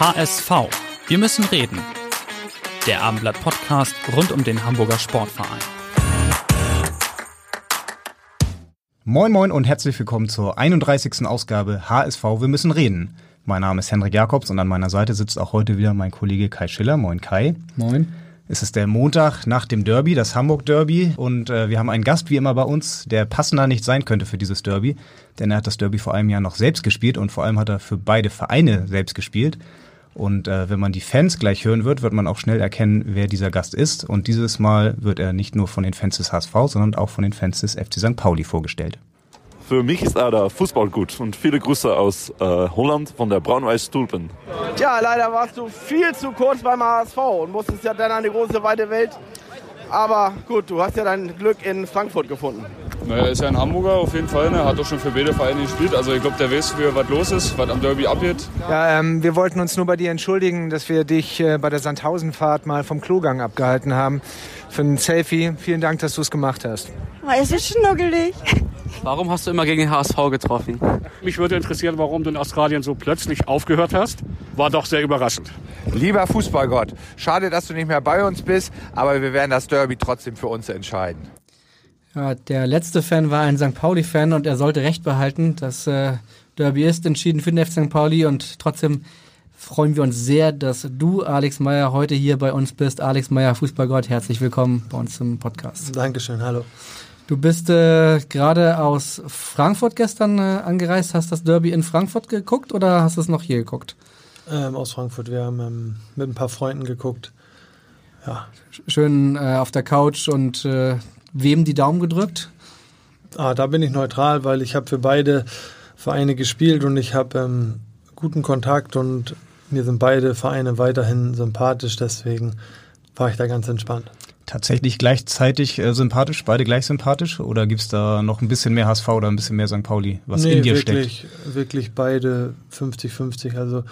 HSV. Wir müssen reden. Der Abendblatt Podcast rund um den Hamburger Sportverein. Moin Moin und herzlich willkommen zur 31. Ausgabe HSV Wir müssen reden. Mein Name ist Henrik Jakobs und an meiner Seite sitzt auch heute wieder mein Kollege Kai Schiller. Moin Kai. Moin. Es ist der Montag nach dem Derby, das Hamburg Derby und äh, wir haben einen Gast wie immer bei uns, der passender nicht sein könnte für dieses Derby, denn er hat das Derby vor einem Jahr noch selbst gespielt und vor allem hat er für beide Vereine selbst gespielt. Und äh, wenn man die Fans gleich hören wird, wird man auch schnell erkennen, wer dieser Gast ist. Und dieses Mal wird er nicht nur von den Fans des HSV, sondern auch von den Fans des FC St. Pauli vorgestellt. Für mich ist auch der Fußball gut und viele Grüße aus äh, Holland von der Braun-Weiß Tulpen. Tja, leider warst du viel zu kurz beim HSV und musstest ja dann an die große weite Welt. Aber gut, du hast ja dein Glück in Frankfurt gefunden. Naja, ist ja ein Hamburger auf jeden Fall. Ne? Hat auch schon für beide Vereine gespielt. Also ich glaube, der weiß, wie, was los ist, was am Derby abgeht. Ja, ähm, wir wollten uns nur bei dir entschuldigen, dass wir dich äh, bei der Sandhausenfahrt mal vom Klogang abgehalten haben. Für ein Selfie. Vielen Dank, dass du es gemacht hast. Oh, es ist schnuggelig. Warum hast du immer gegen den HSV getroffen? Mich würde interessieren, warum du in Australien so plötzlich aufgehört hast. War doch sehr überraschend. Lieber Fußballgott, schade, dass du nicht mehr bei uns bist, aber wir werden das Derby trotzdem für uns entscheiden. Ja, der letzte Fan war ein St. Pauli-Fan und er sollte recht behalten. Das äh, Derby ist entschieden für den FC St. Pauli und trotzdem freuen wir uns sehr, dass du, Alex Meyer, heute hier bei uns bist. Alex Meyer, Fußballgott, herzlich willkommen bei uns im Podcast. Dankeschön, hallo. Du bist äh, gerade aus Frankfurt gestern äh, angereist. Hast das Derby in Frankfurt geguckt oder hast du es noch hier geguckt? Ähm, aus Frankfurt. Wir haben ähm, mit ein paar Freunden geguckt. Ja. Schön äh, auf der Couch und äh, wem die Daumen gedrückt? Ah, da bin ich neutral, weil ich habe für beide Vereine gespielt und ich habe ähm, guten Kontakt und mir sind beide Vereine weiterhin sympathisch. Deswegen war ich da ganz entspannt tatsächlich gleichzeitig äh, sympathisch, beide gleich sympathisch? Oder gibt es da noch ein bisschen mehr HSV oder ein bisschen mehr St. Pauli, was nee, in dir wirklich, steckt? Wirklich beide 50-50. Also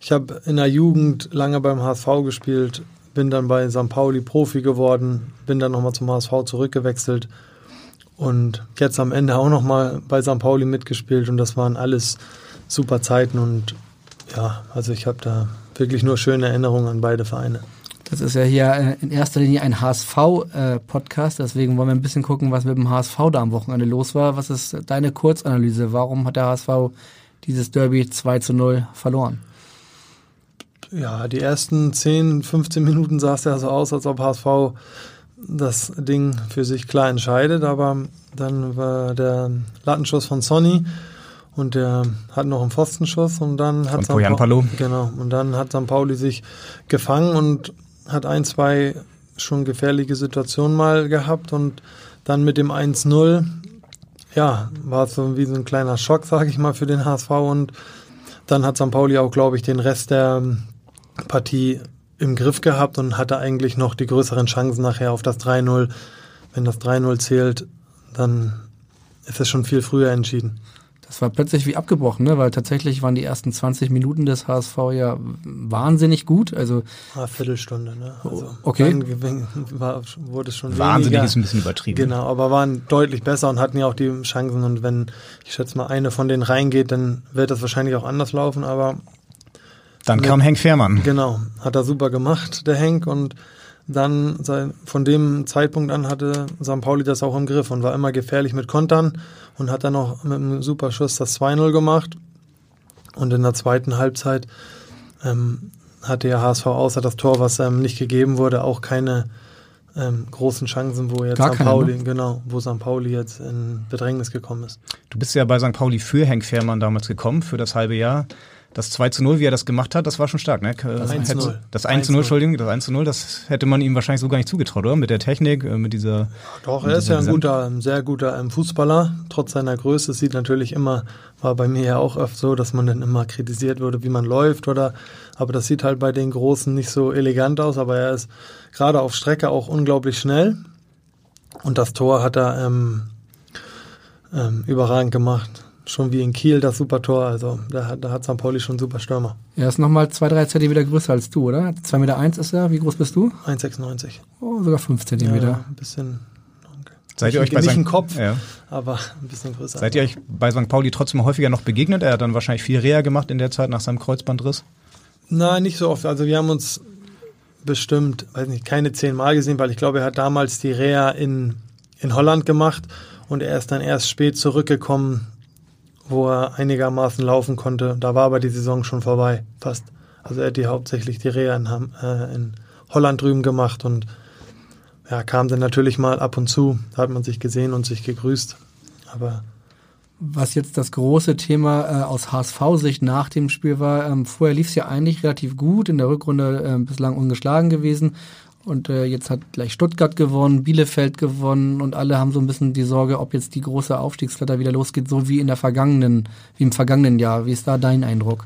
ich habe in der Jugend lange beim HSV gespielt, bin dann bei St. Pauli Profi geworden, bin dann nochmal zum HSV zurückgewechselt und jetzt am Ende auch nochmal bei St. Pauli mitgespielt und das waren alles super Zeiten und ja, also ich habe da wirklich nur schöne Erinnerungen an beide Vereine. Das ist ja hier äh, in erster Linie ein HSV-Podcast, deswegen wollen wir ein bisschen gucken, was mit dem HSV da am Wochenende los war. Was ist deine Kurzanalyse? Warum hat der HSV dieses Derby 2 zu 0 verloren? Ja, die ersten 10, 15 Minuten sah es ja so aus, als ob HSV das Ding für sich klar entscheidet, aber dann war der Lattenschuss von Sonny und der hat noch einen Pfostenschuss und dann hat St. Pauli, genau und dann hat St. Pauli sich gefangen und hat ein, zwei schon gefährliche Situationen mal gehabt und dann mit dem 1-0, ja, war es so wie so ein kleiner Schock, sage ich mal, für den HSV und dann hat St. Pauli auch, glaube ich, den Rest der Partie im Griff gehabt und hatte eigentlich noch die größeren Chancen nachher auf das 3-0. Wenn das 3-0 zählt, dann ist es schon viel früher entschieden. Das war plötzlich wie abgebrochen, ne? weil tatsächlich waren die ersten 20 Minuten des HSV ja wahnsinnig gut. Also eine Viertelstunde, ne? Also okay. War, wurde es schon Wahnsinnig weniger. ist ein bisschen übertrieben. Genau, aber waren deutlich besser und hatten ja auch die Chancen. Und wenn, ich schätze mal, eine von denen reingeht, dann wird das wahrscheinlich auch anders laufen. Aber dann kam Henk Fährmann. Genau, hat er super gemacht, der Henk. Und dann von dem Zeitpunkt an hatte St. Pauli das auch im Griff und war immer gefährlich mit Kontern und hat dann noch mit einem super Schuss das 2-0 gemacht. Und in der zweiten Halbzeit ähm, hatte ja HSV außer das Tor, was ähm, nicht gegeben wurde, auch keine ähm, großen Chancen, wo jetzt Gar St. keine, Pauli, ne? genau, wo St. Pauli jetzt in Bedrängnis gekommen ist. Du bist ja bei St. Pauli für Henk Fährmann damals gekommen, für das halbe Jahr. Das 2 zu 0, wie er das gemacht hat, das war schon stark, ne? Das 1 zu 0. Das 1 zu 0, Entschuldigung, das 1 zu 0, das hätte man ihm wahrscheinlich so gar nicht zugetraut, oder? Mit der Technik, äh, mit dieser. Doch, er ist ja ein guter, ein sehr guter ähm, Fußballer, trotz seiner Größe. Es sieht natürlich immer, war bei mir ja auch oft so, dass man dann immer kritisiert wurde, wie man läuft oder, aber das sieht halt bei den Großen nicht so elegant aus, aber er ist gerade auf Strecke auch unglaublich schnell. Und das Tor hat er ähm, ähm, überragend gemacht schon wie in Kiel das super Tor. Also da, hat, da hat St. Pauli schon super Stürmer. Er ist nochmal zwei, drei Zentimeter größer als du, oder? Zwei Meter eins ist er. Wie groß bist du? 1,96. Oh, sogar fünf Zentimeter. Ja, ein bisschen. Okay. Seid ihr euch bei nicht St. Kopf, ja. aber ein bisschen größer. Seid ihr euch bei St. Pauli trotzdem häufiger noch begegnet? Er hat dann wahrscheinlich viel Reha gemacht in der Zeit nach seinem Kreuzbandriss. Nein, nicht so oft. Also wir haben uns bestimmt, weiß nicht, keine zehn Mal gesehen, weil ich glaube, er hat damals die Reha in, in Holland gemacht und er ist dann erst spät zurückgekommen wo er einigermaßen laufen konnte. Da war aber die Saison schon vorbei, fast. Also er hat die hauptsächlich die Reha in, äh, in Holland drüben gemacht und ja, kam dann natürlich mal ab und zu. Da hat man sich gesehen und sich gegrüßt. Aber was jetzt das große Thema äh, aus HSV-Sicht nach dem Spiel war, ähm, vorher lief es ja eigentlich relativ gut, in der Rückrunde äh, bislang ungeschlagen gewesen. Und äh, jetzt hat gleich Stuttgart gewonnen, Bielefeld gewonnen und alle haben so ein bisschen die Sorge, ob jetzt die große Aufstiegsflatter wieder losgeht, so wie in der vergangenen, wie im vergangenen Jahr. Wie ist da dein Eindruck?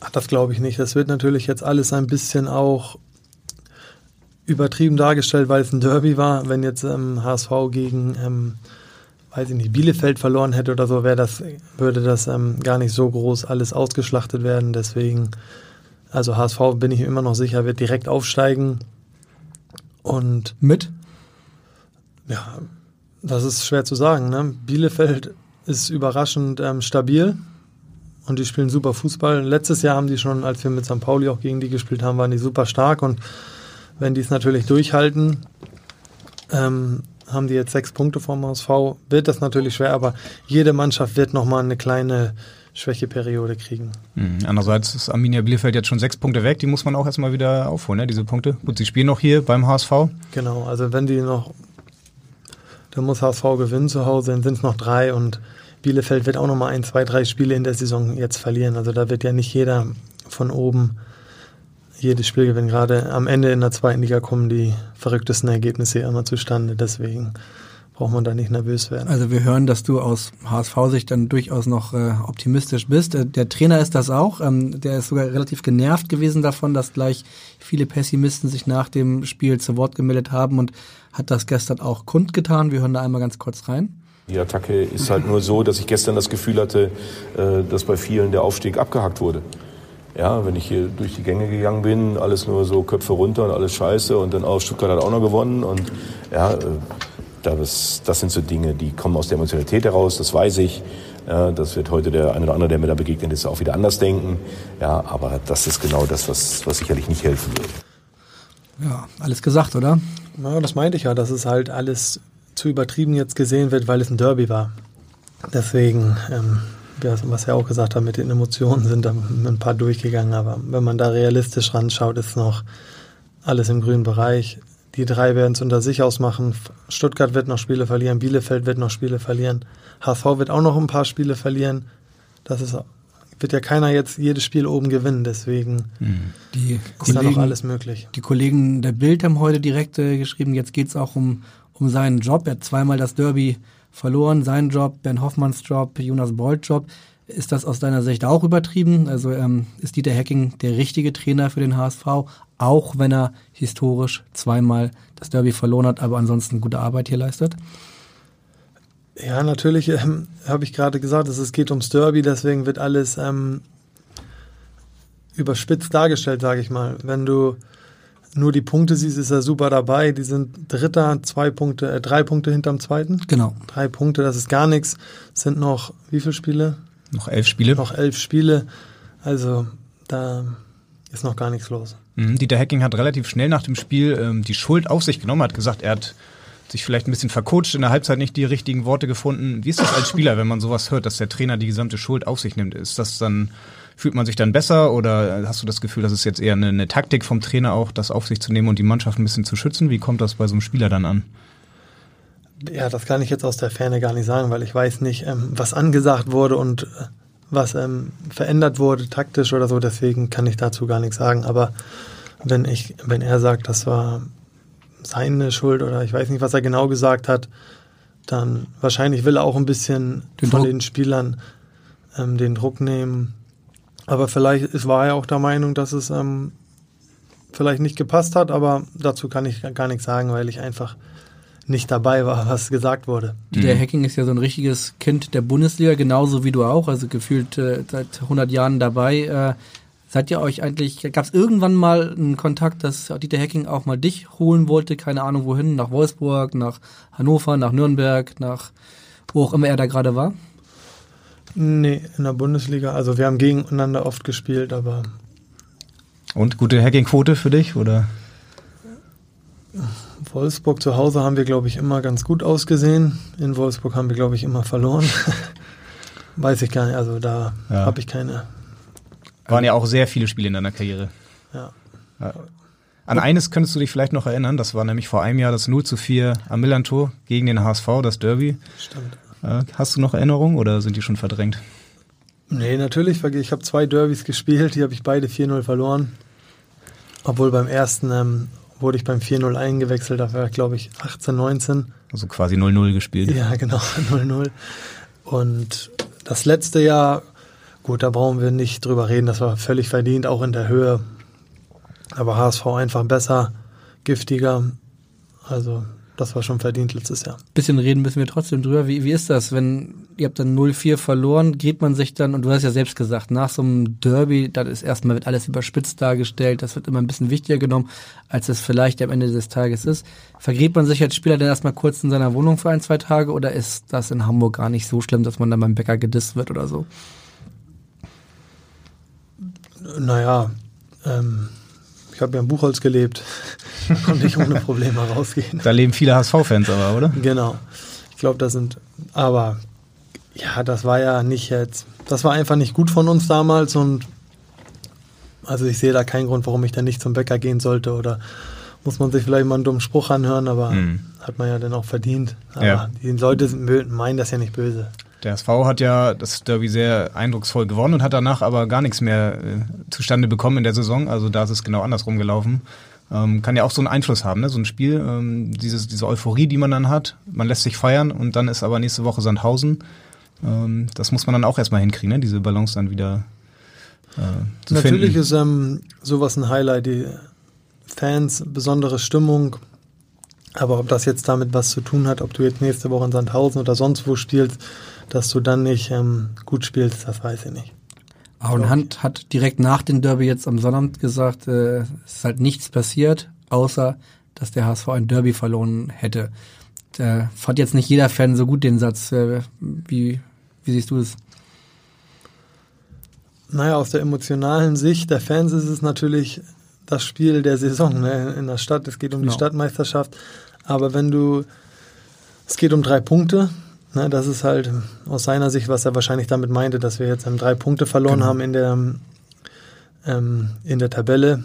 Ach, das glaube ich nicht. Das wird natürlich jetzt alles ein bisschen auch übertrieben dargestellt, weil es ein Derby war. Wenn jetzt ähm, HSV gegen, ähm, weiß ich nicht, Bielefeld verloren hätte oder so, wäre das, würde das ähm, gar nicht so groß alles ausgeschlachtet werden. Deswegen, also HSV bin ich immer noch sicher, wird direkt aufsteigen. Und mit? Ja, das ist schwer zu sagen. Ne? Bielefeld ist überraschend ähm, stabil und die spielen super Fußball. Letztes Jahr haben die schon, als wir mit St. Pauli auch gegen die gespielt haben, waren die super stark und wenn die es natürlich durchhalten, ähm, haben die jetzt sechs Punkte vom HSV, wird das natürlich schwer, aber jede Mannschaft wird nochmal eine kleine Schwächeperiode kriegen. Mhm. Andererseits ist Arminia Bielefeld jetzt schon sechs Punkte weg, die muss man auch erstmal wieder aufholen, ne, diese Punkte. Gut, sie spielen noch hier beim HSV. Genau, also wenn die noch, dann muss HSV gewinnen zu Hause, dann sind es noch drei und Bielefeld wird auch nochmal ein, zwei, drei Spiele in der Saison jetzt verlieren. Also da wird ja nicht jeder von oben jedes Spiel gewinnen. Gerade am Ende in der zweiten Liga kommen die verrücktesten Ergebnisse immer zustande. Deswegen braucht man da nicht nervös werden. Also wir hören, dass du aus HSV-Sicht dann durchaus noch äh, optimistisch bist. Äh, der Trainer ist das auch. Ähm, der ist sogar relativ genervt gewesen davon, dass gleich viele Pessimisten sich nach dem Spiel zu Wort gemeldet haben und hat das gestern auch kundgetan. Wir hören da einmal ganz kurz rein. Die Attacke ist halt nur so, dass ich gestern das Gefühl hatte, äh, dass bei vielen der Aufstieg abgehakt wurde. Ja, wenn ich hier durch die Gänge gegangen bin, alles nur so Köpfe runter und alles scheiße und dann auch Stuttgart hat auch noch gewonnen und ja, äh, das, das sind so Dinge, die kommen aus der Emotionalität heraus, das weiß ich. Ja, das wird heute der eine oder andere, der mir da begegnet ist, auch wieder anders denken. Ja, aber das ist genau das, was, was sicherlich nicht helfen wird. Ja, alles gesagt, oder? Ja, das meinte ich ja, dass es halt alles zu übertrieben jetzt gesehen wird, weil es ein Derby war. Deswegen, ähm, was er auch gesagt hat, mit den Emotionen sind da ein paar durchgegangen, aber wenn man da realistisch ranschaut, ist noch alles im grünen Bereich. Die drei werden es unter sich ausmachen. Stuttgart wird noch Spiele verlieren, Bielefeld wird noch Spiele verlieren, HSV wird auch noch ein paar Spiele verlieren. Das ist, wird ja keiner jetzt jedes Spiel oben gewinnen, deswegen die ist Kollegen, da noch alles möglich. Die Kollegen der Bild haben heute direkt äh, geschrieben, jetzt geht es auch um, um seinen Job. Er hat zweimal das Derby verloren, seinen Job, Ben Hoffmanns Job, Jonas Bolt Job. Ist das aus deiner Sicht auch übertrieben? Also ähm, ist Dieter Hecking der richtige Trainer für den HSV, auch wenn er historisch zweimal das Derby verloren hat, aber ansonsten gute Arbeit hier leistet? Ja, natürlich ähm, habe ich gerade gesagt, dass es geht ums Derby, deswegen wird alles ähm, überspitzt dargestellt, sage ich mal. Wenn du nur die Punkte siehst, ist er super dabei. Die sind Dritter, zwei Punkte, äh, drei Punkte hinterm Zweiten. Genau. Drei Punkte, das ist gar nichts. Es sind noch wie viele Spiele? Noch elf Spiele. Noch elf Spiele. Also da ist noch gar nichts los. Mhm. Dieter Hecking hat relativ schnell nach dem Spiel ähm, die Schuld auf sich genommen, hat gesagt, er hat sich vielleicht ein bisschen vercoacht, in der Halbzeit nicht die richtigen Worte gefunden. Wie ist das als Spieler, wenn man sowas hört, dass der Trainer die gesamte Schuld auf sich nimmt? Ist das dann, fühlt man sich dann besser oder hast du das Gefühl, dass es jetzt eher eine, eine Taktik vom Trainer auch, das auf sich zu nehmen und die Mannschaft ein bisschen zu schützen? Wie kommt das bei so einem Spieler dann an? Ja, das kann ich jetzt aus der Ferne gar nicht sagen, weil ich weiß nicht, ähm, was angesagt wurde und äh, was ähm, verändert wurde, taktisch oder so, deswegen kann ich dazu gar nichts sagen. Aber wenn ich, wenn er sagt, das war seine Schuld oder ich weiß nicht, was er genau gesagt hat, dann wahrscheinlich will er auch ein bisschen Den von Druck. den Spielern ähm, den Druck nehmen. Aber vielleicht ist, war er auch der Meinung, dass es ähm, vielleicht nicht gepasst hat, aber dazu kann ich gar nichts sagen, weil ich einfach nicht dabei war, was gesagt wurde. Der Hacking ist ja so ein richtiges Kind der Bundesliga, genauso wie du auch, also gefühlt äh, seit 100 Jahren dabei. Äh, seid ihr euch eigentlich, gab es irgendwann mal einen Kontakt, dass Dieter Hacking auch mal dich holen wollte, keine Ahnung wohin, nach Wolfsburg, nach Hannover, nach Nürnberg, nach wo auch immer er da gerade war? Nee, in der Bundesliga. Also wir haben gegeneinander oft gespielt, aber Und gute Hacking-Quote für dich? Oder? Wolfsburg zu Hause haben wir, glaube ich, immer ganz gut ausgesehen. In Wolfsburg haben wir, glaube ich, immer verloren. Weiß ich gar nicht. Also da Ja. habe ich keine. Waren ja auch sehr viele Spiele in deiner Karriere. Ja. Ja. An eines könntest du dich vielleicht noch erinnern, das war nämlich vor einem Jahr das 0 zu 4 am Millantor gegen den HSV, das Derby. Stimmt. Hast du noch Erinnerungen oder sind die schon verdrängt? Nee, natürlich. Ich habe zwei Derbys gespielt, die habe ich beide 4-0 verloren. Obwohl beim ersten ähm, wurde ich beim 4-0 eingewechselt, da war ich, glaube ich, 18, 19. Also quasi 0-0 gespielt. Ja, genau, 0-0. Und das letzte Jahr, gut, da brauchen wir nicht drüber reden, das war völlig verdient, auch in der Höhe. Aber HSV einfach besser, giftiger. Also, das war schon verdient letztes Jahr. Bisschen reden müssen wir trotzdem drüber. Wie, wie ist das, wenn ihr habt dann 0-4 verloren, geht man sich dann, und du hast ja selbst gesagt, nach so einem Derby, dann ist erstmal wird alles überspitzt dargestellt, das wird immer ein bisschen wichtiger genommen, als es vielleicht am Ende des Tages ist. Vergräbt man sich als Spieler dann erstmal kurz in seiner Wohnung für ein, zwei Tage oder ist das in Hamburg gar nicht so schlimm, dass man dann beim Bäcker gedisst wird oder so? Naja, ähm, ich habe ja in Buchholz gelebt. Da konnte ich ohne Probleme rausgehen. Da leben viele HSV-Fans aber, oder? Genau. Ich glaube, das sind, aber ja, das war ja nicht jetzt, das war einfach nicht gut von uns damals und also ich sehe da keinen Grund, warum ich dann nicht zum Bäcker gehen sollte oder muss man sich vielleicht mal einen dummen Spruch anhören, aber Mhm. hat man ja dann auch verdient. Aber Ja. die Leute sind meinen das ja nicht böse. Der SV hat ja das Derby sehr eindrucksvoll gewonnen und hat danach aber gar nichts mehr äh, zustande bekommen in der Saison. Also da ist es genau andersrum gelaufen. Ähm, kann ja auch so einen Einfluss haben, ne? so ein Spiel, ähm, dieses, diese Euphorie, die man dann hat. Man lässt sich feiern und dann ist aber nächste Woche Sandhausen. Ähm, das muss man dann auch erstmal hinkriegen, ne? diese Balance dann wieder äh, zu Natürlich finden. ist ähm, sowas ein Highlight, die Fans, besondere Stimmung. Aber ob das jetzt damit was zu tun hat, ob du jetzt nächste Woche in Sandhausen oder sonst wo spielst, dass du dann nicht ähm, gut spielst, das weiß ich nicht. Aaron Hunt hat direkt nach dem Derby jetzt am Sonnabend gesagt, äh, es ist halt nichts passiert, außer dass der HSV ein Derby verloren hätte. Da fand jetzt nicht jeder Fan so gut den Satz. Äh, wie, wie siehst du das? Naja, aus der emotionalen Sicht der Fans ist es natürlich das Spiel der Saison ne? in der Stadt. Es geht um Genau. die Stadtmeisterschaft. Aber wenn du, es geht um drei Punkte. Ne? Das ist halt aus seiner Sicht, was er wahrscheinlich damit meinte, dass wir jetzt ähm, drei Punkte verloren Genau. haben in der, ähm, in der Tabelle.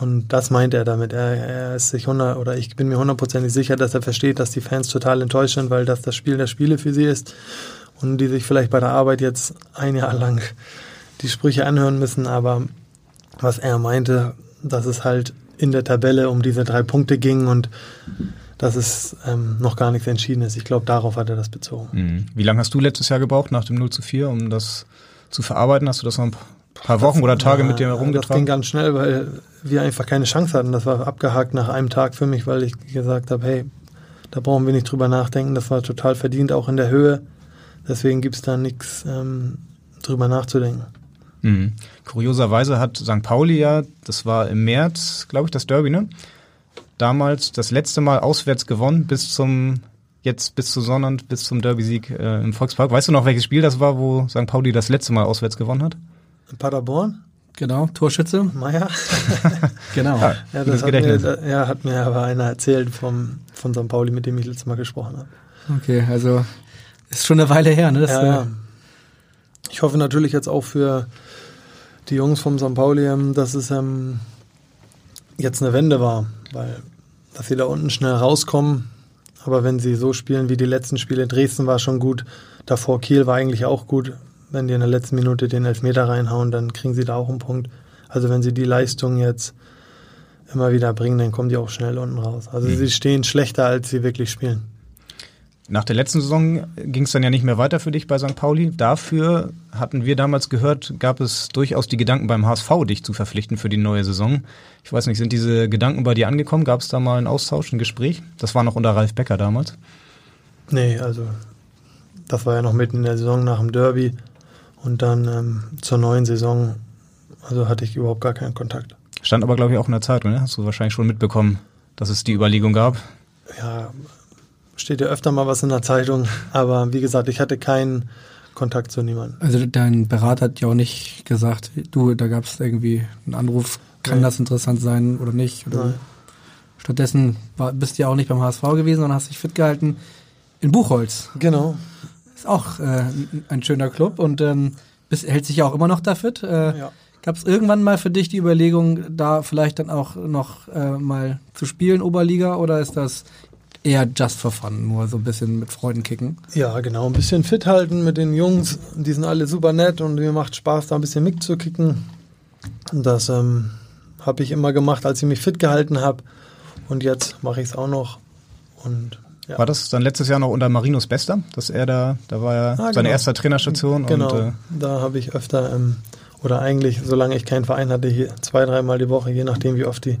Und das meint er damit. Er, er ist sich 100, oder ich bin mir hundertprozentig sicher, dass er versteht, dass die Fans total enttäuscht sind, weil das das Spiel der Spiele für sie ist und die sich vielleicht bei der Arbeit jetzt ein Jahr lang die Sprüche anhören müssen. Aber was er meinte, dass es halt in der Tabelle um diese drei Punkte ging und dass es ähm, noch gar nichts entschieden ist. Ich glaube, darauf hat er das bezogen. Mhm. Wie lange hast du letztes Jahr gebraucht nach dem 0 zu 4, um das zu verarbeiten? Hast du das noch ein paar Wochen oder Tage mit dir Ja, Das ging herumgetragen? ganz schnell, weil wir einfach keine Chance hatten. Das war abgehakt nach einem Tag für mich, weil ich gesagt habe, hey, da brauchen wir nicht drüber nachdenken. Das war total verdient, auch in der Höhe. Deswegen gibt es da nichts ähm, drüber nachzudenken. Mhm. Kurioserweise hat St. Pauli ja, das war im März, glaube ich, das Derby, ne? Damals das letzte Mal auswärts gewonnen bis zum jetzt bis zu Sonnabend, bis zum Derby-Sieg äh, im Volkspark. Weißt du noch, welches Spiel das war, wo St. Pauli das letzte Mal auswärts gewonnen hat? In Paderborn? Genau, Torschütze. Meier? Genau. Ja, Ja, das hat mir, Gedächtnis. da, ja, hat mir aber einer erzählt vom, von St. Pauli, mit dem ich letztes Mal gesprochen habe. Okay, also ist schon eine Weile her, ne? Das, Ja, äh, ja. Ich hoffe natürlich jetzt auch für die Jungs vom St. Pauli, ähm, dass es ähm, jetzt eine Wende war, weil dass sie da unten schnell rauskommen. Aber wenn sie so spielen wie die letzten Spiele, Dresden war schon gut, davor Kiel war eigentlich auch gut. wenn die in der letzten Minute den Elfmeter reinhauen, dann kriegen sie da auch einen Punkt. Also wenn sie die Leistung jetzt immer wieder bringen, dann kommen die auch schnell unten raus. Also Mhm. sie stehen schlechter, als sie wirklich spielen. Nach der letzten Saison ging es dann ja nicht mehr weiter für dich bei St. Pauli. Dafür hatten wir damals gehört, gab es durchaus die Gedanken beim HSV, dich zu verpflichten für die neue Saison. Ich weiß nicht, sind diese Gedanken bei dir angekommen? Gab es da mal einen Austausch, ein Gespräch? Das war noch unter Ralf Becker damals. Nee, also das war ja noch mitten in der Saison nach dem Derby und dann ähm, zur neuen Saison, also hatte ich überhaupt gar keinen Kontakt. Stand aber, glaube ich, auch in der Zeitung, ne? Hast du wahrscheinlich schon mitbekommen, dass es die Überlegung gab. Ja, steht ja öfter mal was in der Zeitung, aber wie gesagt, ich hatte keinen Kontakt zu niemandem. Also dein Berater hat ja auch nicht gesagt, du, da gab es irgendwie einen Anruf, kann Nee. das interessant sein oder nicht? Oder Nein. Stattdessen war, bist du ja auch nicht beim HSV gewesen, sondern hast dich fit gehalten in Buchholz. Genau. Ist auch äh, ein- ein schöner Club und ähm, bist, hält sich ja auch immer noch da fit. Äh, Ja. Gab es irgendwann mal für dich die Überlegung, da vielleicht dann auch noch äh, mal zu spielen, Oberliga, oder ist das eher just for fun, nur so ein bisschen mit Freunden kicken? Ja, genau, ein bisschen fit halten mit den Jungs. Die sind alle super nett und mir macht Spaß, da ein bisschen mitzukicken. Das ähm, habe ich immer gemacht, als ich mich fit gehalten habe. Und jetzt mache ich es auch noch. Und ja. War das dann letztes Jahr noch unter Marinus Bester, dass er da, da war ja Ah, seine genau. erste Trainerstation Genau, und äh, da habe ich öfter, ähm, oder eigentlich, solange ich keinen Verein hatte, hier zwei, dreimal die Woche, je nachdem, wie oft die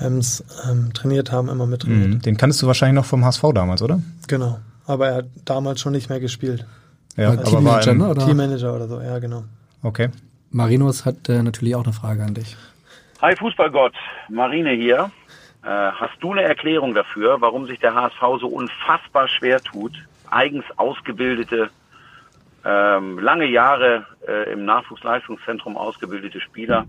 ähm, trainiert haben, immer mit trainiert. mh, den kanntest du wahrscheinlich noch vom HSV damals, oder? Genau. Aber er hat damals schon nicht mehr gespielt. Ja, war Teammanager, ne, oder? Teammanager oder so, ja, genau. Okay. Marinus hat äh, natürlich auch eine Frage an dich. Hi Fußballgott, Marine hier. Äh, hast du eine Erklärung dafür, warum sich der HSV so unfassbar schwer tut, eigens ausgebildete, ähm, lange Jahre äh, im Nachwuchsleistungszentrum ausgebildete Spieler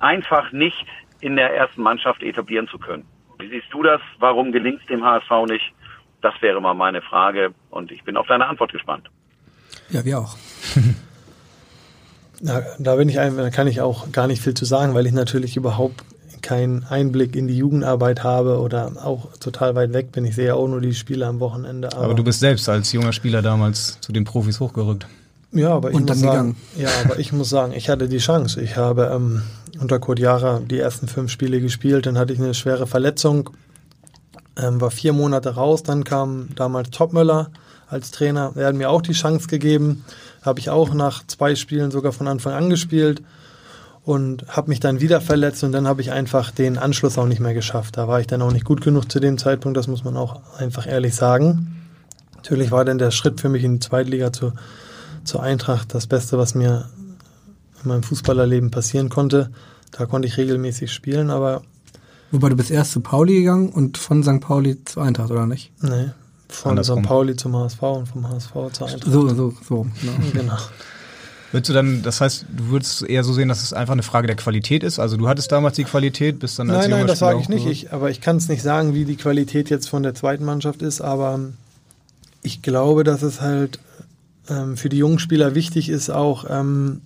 einfach nicht in der ersten Mannschaft etablieren zu können? Wie siehst du das? Warum gelingt es dem HSV nicht? Das wäre mal meine Frage und ich bin auf deine Antwort gespannt. Ja, wir auch. Na, da bin ich ein, da kann ich auch gar nicht viel zu sagen, weil ich natürlich überhaupt keinen Einblick in die Jugendarbeit habe oder auch total weit weg bin. Ich sehe ja auch nur die Spiele am Wochenende. Aber, du bist selbst als junger Spieler damals zu den Profis hochgerückt. Ja, aber ich Und muss sagen, ja, aber ich muss sagen, ich hatte die Chance. Ich habe ähm, unter Kurt Jara die ersten fünf Spiele gespielt, dann hatte ich eine schwere Verletzung, ähm, war vier Monate raus, dann kam damals Topmöller als Trainer. Er hat mir auch die Chance gegeben, habe ich auch nach zwei Spielen sogar von Anfang an gespielt und habe mich dann wieder verletzt und dann habe ich einfach den Anschluss auch nicht mehr geschafft. Da war ich dann auch nicht gut genug zu dem Zeitpunkt, das muss man auch einfach ehrlich sagen. Natürlich war dann der Schritt für mich in die Zweitliga zu, zur Eintracht das Beste, was mir in meinem Fußballerleben passieren konnte. Da konnte ich regelmäßig spielen, aber Wobei du bist erst zu Pauli gegangen und von St. Pauli zu Eintracht, oder nicht? nee, von Andersrum. St. Pauli zum HSV und vom HSV zur Eintracht. So, so, so. Ne? Genau. Würdest du dann, das heißt, du würdest eher so sehen, dass es einfach eine Frage der Qualität ist? Also du hattest damals die Qualität, bist dann als Nein, nein, das sage ich nicht. Ich, aber ich kann es nicht sagen, wie die Qualität jetzt von der zweiten Mannschaft ist, aber ich glaube, dass es halt ähm, für die jungen Spieler wichtig ist, auch ähm,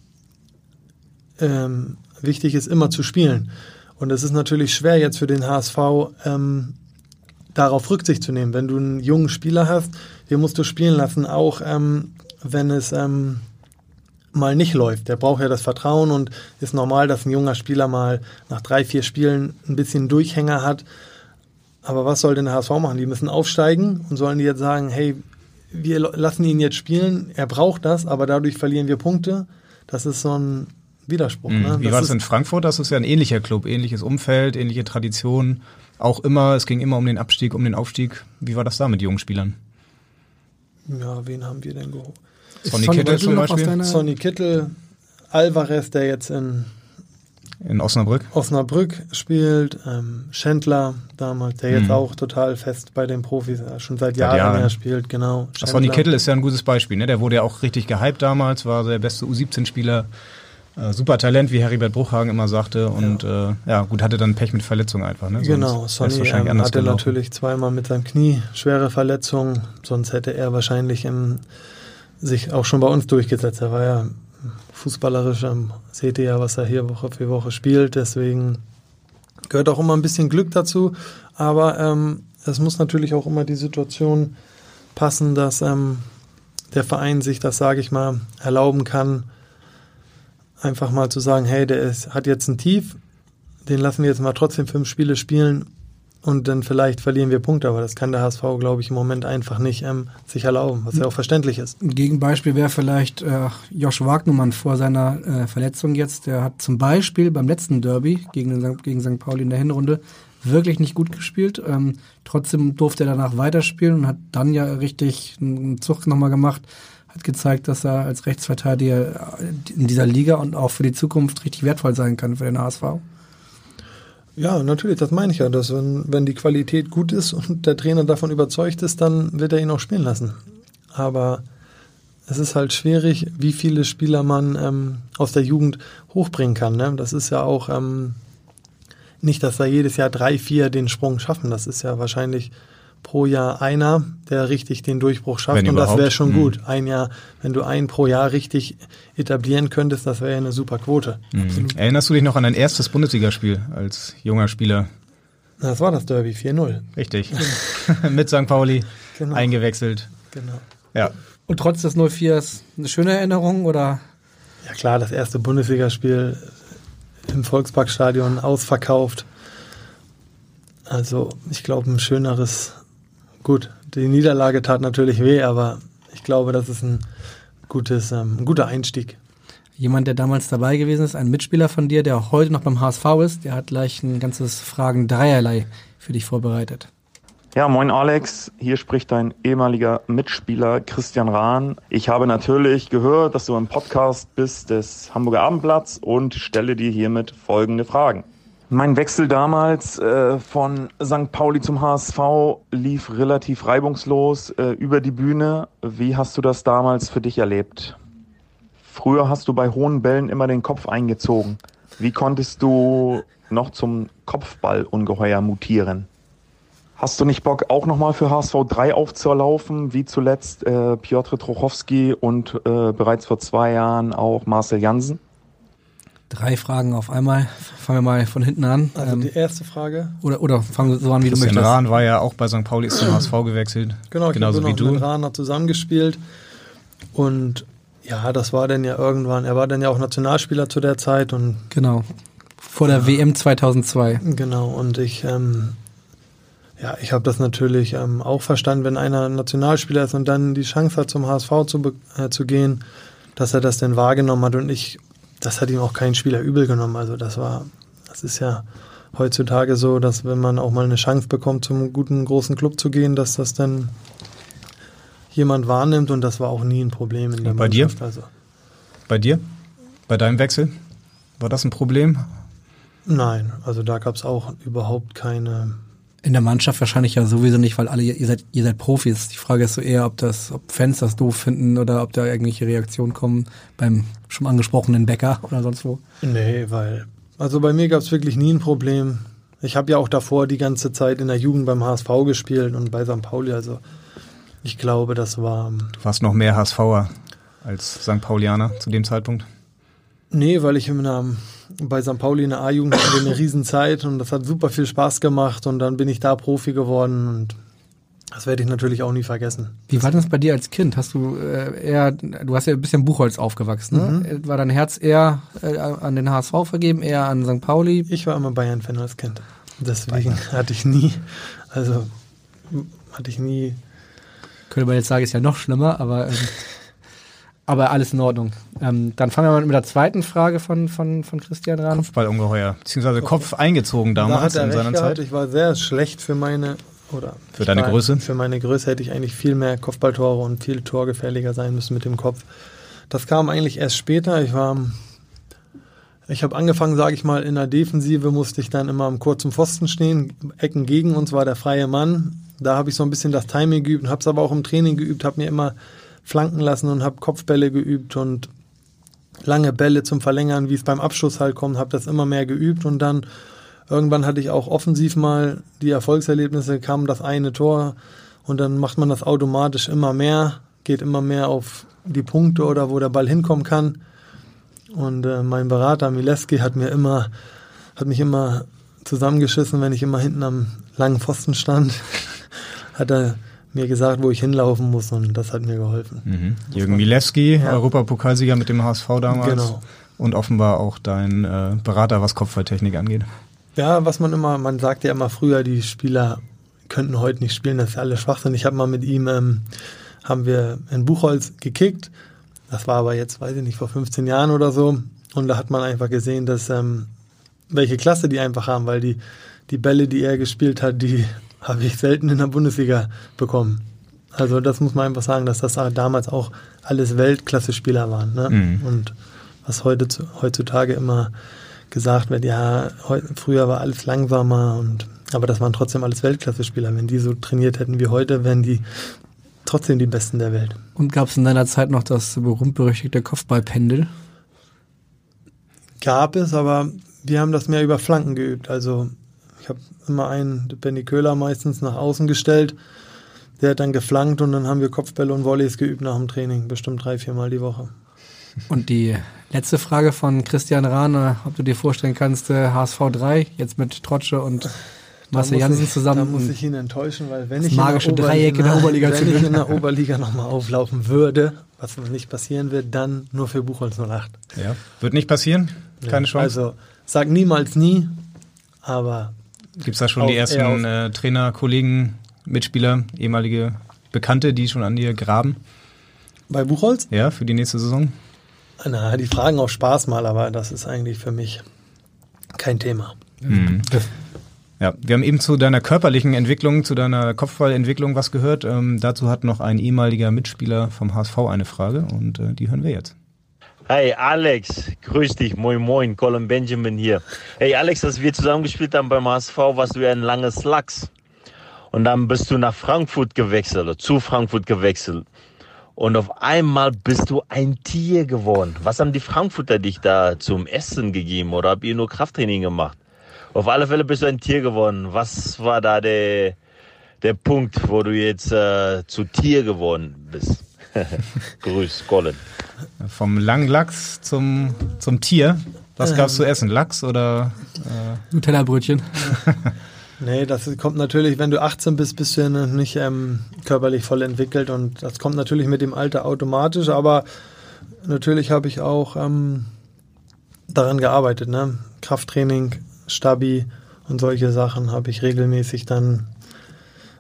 ähm, wichtig ist, immer zu spielen. Und es ist natürlich schwer jetzt für den HSV, ähm, darauf Rücksicht zu nehmen. Wenn du einen jungen Spieler hast, den musst du spielen lassen, auch ähm, wenn es ähm, mal nicht läuft. Der braucht ja das Vertrauen und ist normal, dass ein junger Spieler mal nach drei, vier Spielen ein bisschen Durchhänger hat. Aber was soll denn der HSV machen? Die müssen aufsteigen und sollen die jetzt sagen, hey, wir lassen ihn jetzt spielen, er braucht das, aber dadurch verlieren wir Punkte. Das ist so ein Widerspruch. Mhm. Ne? Wie das war das in Frankfurt? Das ist ja ein ähnlicher Club, ähnliches Umfeld, ähnliche Tradition. Auch immer, es ging immer um den Abstieg, um den Aufstieg. Wie war das da mit jungen Spielern? Ja, wen haben wir denn geholt? Sonny Kittel zum Beispiel Sonny Kittel, Alvarez, der jetzt in in Osnabrück. Osnabrück spielt, ähm, Schändler damals, der jetzt Mhm. auch total fest bei den Profis äh, schon seit Seit Jahren, Jahren. mehr spielt, genau. Das Sonny. Kittel ist ja ein gutes Beispiel. Ne? Der wurde ja auch richtig gehypt damals, war der beste U17-Spieler. Äh, super Talent, wie Heribert Bruchhagen immer sagte. Und ja, äh, ja gut, hatte dann Pech mit Verletzungen einfach. Ne? Genau, Sonst wär's Sonny wahrscheinlich ähm, hatte gelaufen. natürlich zweimal mit seinem Knie schwere Verletzungen, sonst hätte er wahrscheinlich im, sich auch schon bei uns durchgesetzt. Er war ja fußballerisch, ähm, seht ihr ja, was er hier Woche für Woche spielt, deswegen gehört auch immer ein bisschen Glück dazu, aber ähm, es muss natürlich auch immer die Situation passen, dass ähm, der Verein sich das, sage ich mal, erlauben kann, einfach mal zu sagen, hey, der ist, hat jetzt ein Tief, den lassen wir jetzt mal trotzdem fünf Spiele spielen und dann vielleicht verlieren wir Punkte, aber das kann der HSV, glaube ich, im Moment einfach nicht ähm, sich erlauben, was ja auch verständlich ist. Ein Gegenbeispiel wäre vielleicht äh, Josh Wagnermann vor seiner äh, Verletzung jetzt. Der hat zum Beispiel beim letzten Derby gegen, den, gegen St. Pauli in der Hinrunde wirklich nicht gut gespielt. Ähm, trotzdem durfte er danach weiterspielen und hat dann ja richtig einen Zug nochmal gemacht. Hat gezeigt, dass er als Rechtsverteidiger in dieser Liga und auch für die Zukunft richtig wertvoll sein kann für den HSV. Ja, natürlich, das meine ich ja, dass wenn, wenn die Qualität gut ist und der Trainer davon überzeugt ist, dann wird er ihn auch spielen lassen. Aber es ist halt schwierig, wie viele Spieler man ähm, aus der Jugend hochbringen kann. Ne? Das ist ja auch ähm, nicht, dass da jedes Jahr drei, vier den Sprung schaffen. Das ist ja wahrscheinlich pro Jahr einer, der richtig den Durchbruch schafft. Wenn und das wäre schon Mhm. gut. Ein Jahr, wenn du einen pro Jahr richtig etablieren könntest, das wäre ja eine super Quote. Mhm. Erinnerst du dich noch an dein erstes Bundesligaspiel als junger Spieler? Das war das Derby 4-0. Richtig. Mit St. Pauli Genau. eingewechselt. Genau. Ja. Und trotz des 04s eine schöne Erinnerung oder? Ja klar, das erste Bundesligaspiel im Volksparkstadion ausverkauft. Also ich glaube, ein schöneres, gut, die Niederlage tat natürlich weh, aber ich glaube, das ist ein gutes, ähm, ein guter Einstieg. Jemand, der damals dabei gewesen ist, ein Mitspieler von dir, der auch heute noch beim HSV ist, der hat gleich ein ganzes Fragen dreierlei für dich vorbereitet. Ja, moin Alex, hier spricht dein ehemaliger Mitspieler Christian Rahn. Ich habe natürlich gehört, dass du im Podcast bist des Hamburger Abendblatts und stelle dir hiermit folgende Fragen. Mein Wechsel damals äh, von St. Pauli zum HSV lief relativ reibungslos äh, über die Bühne. Wie hast du das damals für dich erlebt? Früher hast du bei hohen Bällen immer den Kopf eingezogen. Wie konntest du noch zum Kopfballungeheuer mutieren? Hast du nicht Bock, auch nochmal für HSV 3 aufzulaufen, wie zuletzt äh, Piotr Trochowski und äh, bereits vor zwei Jahren auch Marcel Jansen? Drei Fragen auf einmal. Fangen wir mal von hinten an. Also Ähm, die erste Frage. oder, oder fangen wir so an, wie du Christian möchtest. Rahn war ja auch bei St. Pauli, ist zum HSV gewechselt. Genau, ich Genauso habe wie noch du. mit Rahner zusammengespielt. Und ja, das war dann ja irgendwann, er war dann ja auch Nationalspieler zu der Zeit und Genau. Vor der WM 2002. Genau, und ich, ähm, ja, ich habe das natürlich ähm, auch verstanden, wenn einer Nationalspieler ist und dann die Chance hat, zum HSV zu, äh, zu gehen, dass er das denn wahrgenommen hat und ich, das hat ihm auch kein Spieler übel genommen. Also das war, das ist ja heutzutage so, dass wenn man auch mal eine Chance bekommt, zum guten großen Club zu gehen, dass das dann jemand wahrnimmt und das war auch nie ein Problem in der bei dir? Mannschaft. Also, Bei dir? Bei deinem Wechsel? War das ein Problem? nein, also da gab es auch überhaupt keine In der Mannschaft wahrscheinlich ja sowieso nicht, weil alle, ihr seid, ihr seid Profis. Die Frage ist so eher, ob das, ob Fans das doof finden oder ob da irgendwelche Reaktionen kommen beim schon angesprochenen Bäcker oder sonst wo. Nee, weil. Also bei mir gab es wirklich nie ein Problem. Ich habe ja auch davor die ganze Zeit in der Jugend beim HSV gespielt und bei St. Pauli. Also ich glaube, das war. Du warst noch mehr HSVer als St. Paulianer zu dem Zeitpunkt. Nee, weil ich in einer, bei St. Pauli in der A-Jugend hatte eine Riesenzeit und das hat super viel Spaß gemacht und dann bin ich da Profi geworden und das werde ich natürlich auch nie vergessen. Wie war das bei dir als Kind? Hast du äh, eher, du hast ja ein bisschen Buchholz aufgewachsen, ne? Mhm. War dein Herz eher äh, an den HSV vergeben, eher an St. Pauli? Ich war immer Bayern-Fan als Kind. Deswegen hatte ich nie, also hatte ich nie Könnte man jetzt sagen, ist ja noch schlimmer, aber, ähm, aber alles in Ordnung. Ähm, dann fangen wir mal mit der zweiten Frage von, von, von Christian ran. Kopfballungeheuer, beziehungsweise Kopf eingezogen Da damals er in seiner. Zeit. Ich war sehr schlecht für meine oder Für deine war- Größe? Für meine Größe hätte ich eigentlich viel mehr Kopfballtore und viel torgefährlicher sein müssen mit dem Kopf. Das kam eigentlich erst später. Ich war ich habe angefangen, sage ich mal, in der Defensive musste ich dann immer am kurzen Pfosten stehen. Ecken gegen uns war der freie Mann. Da habe ich so ein bisschen das Timing geübt, habe es aber auch im Training geübt, habe mir immer flanken lassen und habe Kopfbälle geübt und lange Bälle zum Verlängern, wie es beim Abschuss halt kommt, habe das immer mehr geübt und dann irgendwann hatte ich auch offensiv mal die Erfolgserlebnisse, kam das eine Tor und dann macht man das automatisch immer mehr, geht immer mehr auf die Punkte oder wo der Ball hinkommen kann. Und äh, mein Berater Mileski hat mir immer, hat mich immer zusammengeschissen, wenn ich immer hinten am langen Pfosten stand. hat er mir gesagt, wo ich hinlaufen muss und das hat mir geholfen. Mhm. Jürgen Milewski, ja. Europapokalsieger mit dem HSV damals. Genau. Und offenbar auch dein äh, Berater, was Kopfballtechnik angeht. Ja, was man immer, man sagt ja immer früher, die Spieler könnten heute nicht spielen, das ist alle Schwachsinn. Ich habe mal mit ihm, ähm, haben wir in Buchholz gekickt. Das war aber jetzt, weiß ich nicht, vor 15 Jahren oder so. Und da hat man einfach gesehen, dass ähm, welche Klasse die einfach haben, weil die, die Bälle, die er gespielt hat, die habe ich selten in der Bundesliga bekommen. Also das muss man einfach sagen, dass das damals auch alles Weltklasse-Spieler waren. Ne? Mhm. Und was heute heutzutage immer gesagt wird, ja, heu, früher war alles langsamer und aber das waren trotzdem alles Weltklasse-Spieler. Wenn die so trainiert hätten wie heute, wären die trotzdem die Besten der Welt. Und gab es in deiner Zeit noch das berühmt-berüchtigte Kopfballpendel? Gab es, aber wir haben das mehr über Flanken geübt. Also ich habe immer einen, Benny Köhler meistens nach außen gestellt. Der hat dann geflankt und dann haben wir Kopfbälle und Volleys geübt nach dem Training, bestimmt drei, viermal die Woche. Und die letzte Frage von Christian Rahner, ob du dir vorstellen kannst, HSV äh, 3, jetzt mit Trotsche und Marcel Janssen zusammen. Da muss ich ihn enttäuschen, weil wenn ich magische in der Dreieck in der Oberliga wenn ich in der Oberliga nochmal auflaufen würde, was nicht passieren wird, dann nur für Buchholz 08. Ja, wird nicht passieren? Keine Chance? Also sag niemals nie, aber Gibt es da schon die ersten äh, Trainer, Kollegen, Mitspieler, ehemalige Bekannte, die schon an dir graben? Bei Buchholz? Ja, für die nächste Saison? Na, die fragen auch Spaß mal, aber das ist eigentlich für mich kein Thema. Mhm. Ja, wir haben eben zu deiner körperlichen Entwicklung, zu deiner Kopfballentwicklung was gehört. Ähm, dazu hat noch ein ehemaliger Mitspieler vom HSV eine Frage und äh, die hören wir jetzt. Hey Alex, grüß dich, moin moin, Colin Benjamin hier. Hey Alex, als wir zusammen gespielt haben beim HSV, warst du ja ein langes Lachs. Und dann bist du nach Frankfurt gewechselt, oder zu Frankfurt gewechselt. Und auf einmal bist du ein Tier geworden. Was haben die Frankfurter dich da zum Essen gegeben oder habt ihr nur Krafttraining gemacht? Auf alle Fälle bist du ein Tier geworden. Was war da der, der Punkt, wo du jetzt äh, zu Tier geworden bist? Grüß, Colin. Vom Langlachs zum, zum Tier. Was ähm. gab's zu essen? Lachs oder? Äh? Nutella-Brötchen. nee, das kommt natürlich, wenn du 18 bist, bist du ja noch nicht ähm, körperlich voll entwickelt und das kommt natürlich mit dem Alter automatisch, aber natürlich habe ich auch ähm, daran gearbeitet. Ne? Krafttraining, Stabi und solche Sachen habe ich regelmäßig dann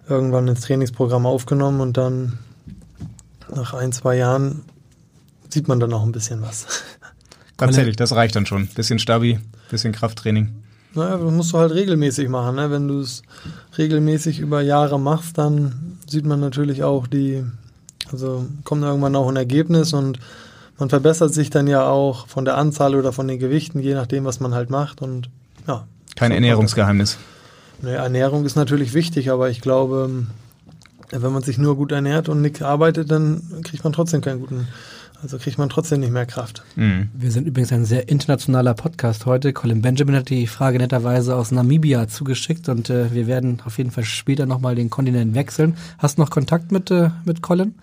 irgendwann ins Trainingsprogramm aufgenommen und dann nach ein, zwei Jahren sieht man dann noch ein bisschen was. Tatsächlich, das reicht dann schon. Bisschen Stabi, bisschen Krafttraining. Naja, das musst du halt regelmäßig machen. Ne? Wenn du es regelmäßig über Jahre machst, dann sieht man natürlich auch die, also kommt irgendwann auch ein Ergebnis und man verbessert sich dann ja auch von der Anzahl oder von den Gewichten, je nachdem, was man halt macht. Und ja. Kein Ernährungsgeheimnis. Nee, Ernährung ist natürlich wichtig, aber ich glaube, wenn man sich nur gut ernährt und nichts arbeitet, dann kriegt man trotzdem keinen guten, also kriegt man trotzdem nicht mehr Kraft. Mhm. Wir sind übrigens ein sehr internationaler Podcast heute. Colin Benjamin hat die Frage netterweise aus Namibia zugeschickt und äh, wir werden auf jeden Fall später nochmal den Kontinent wechseln. Hast du noch Kontakt mit, äh, mit Colin?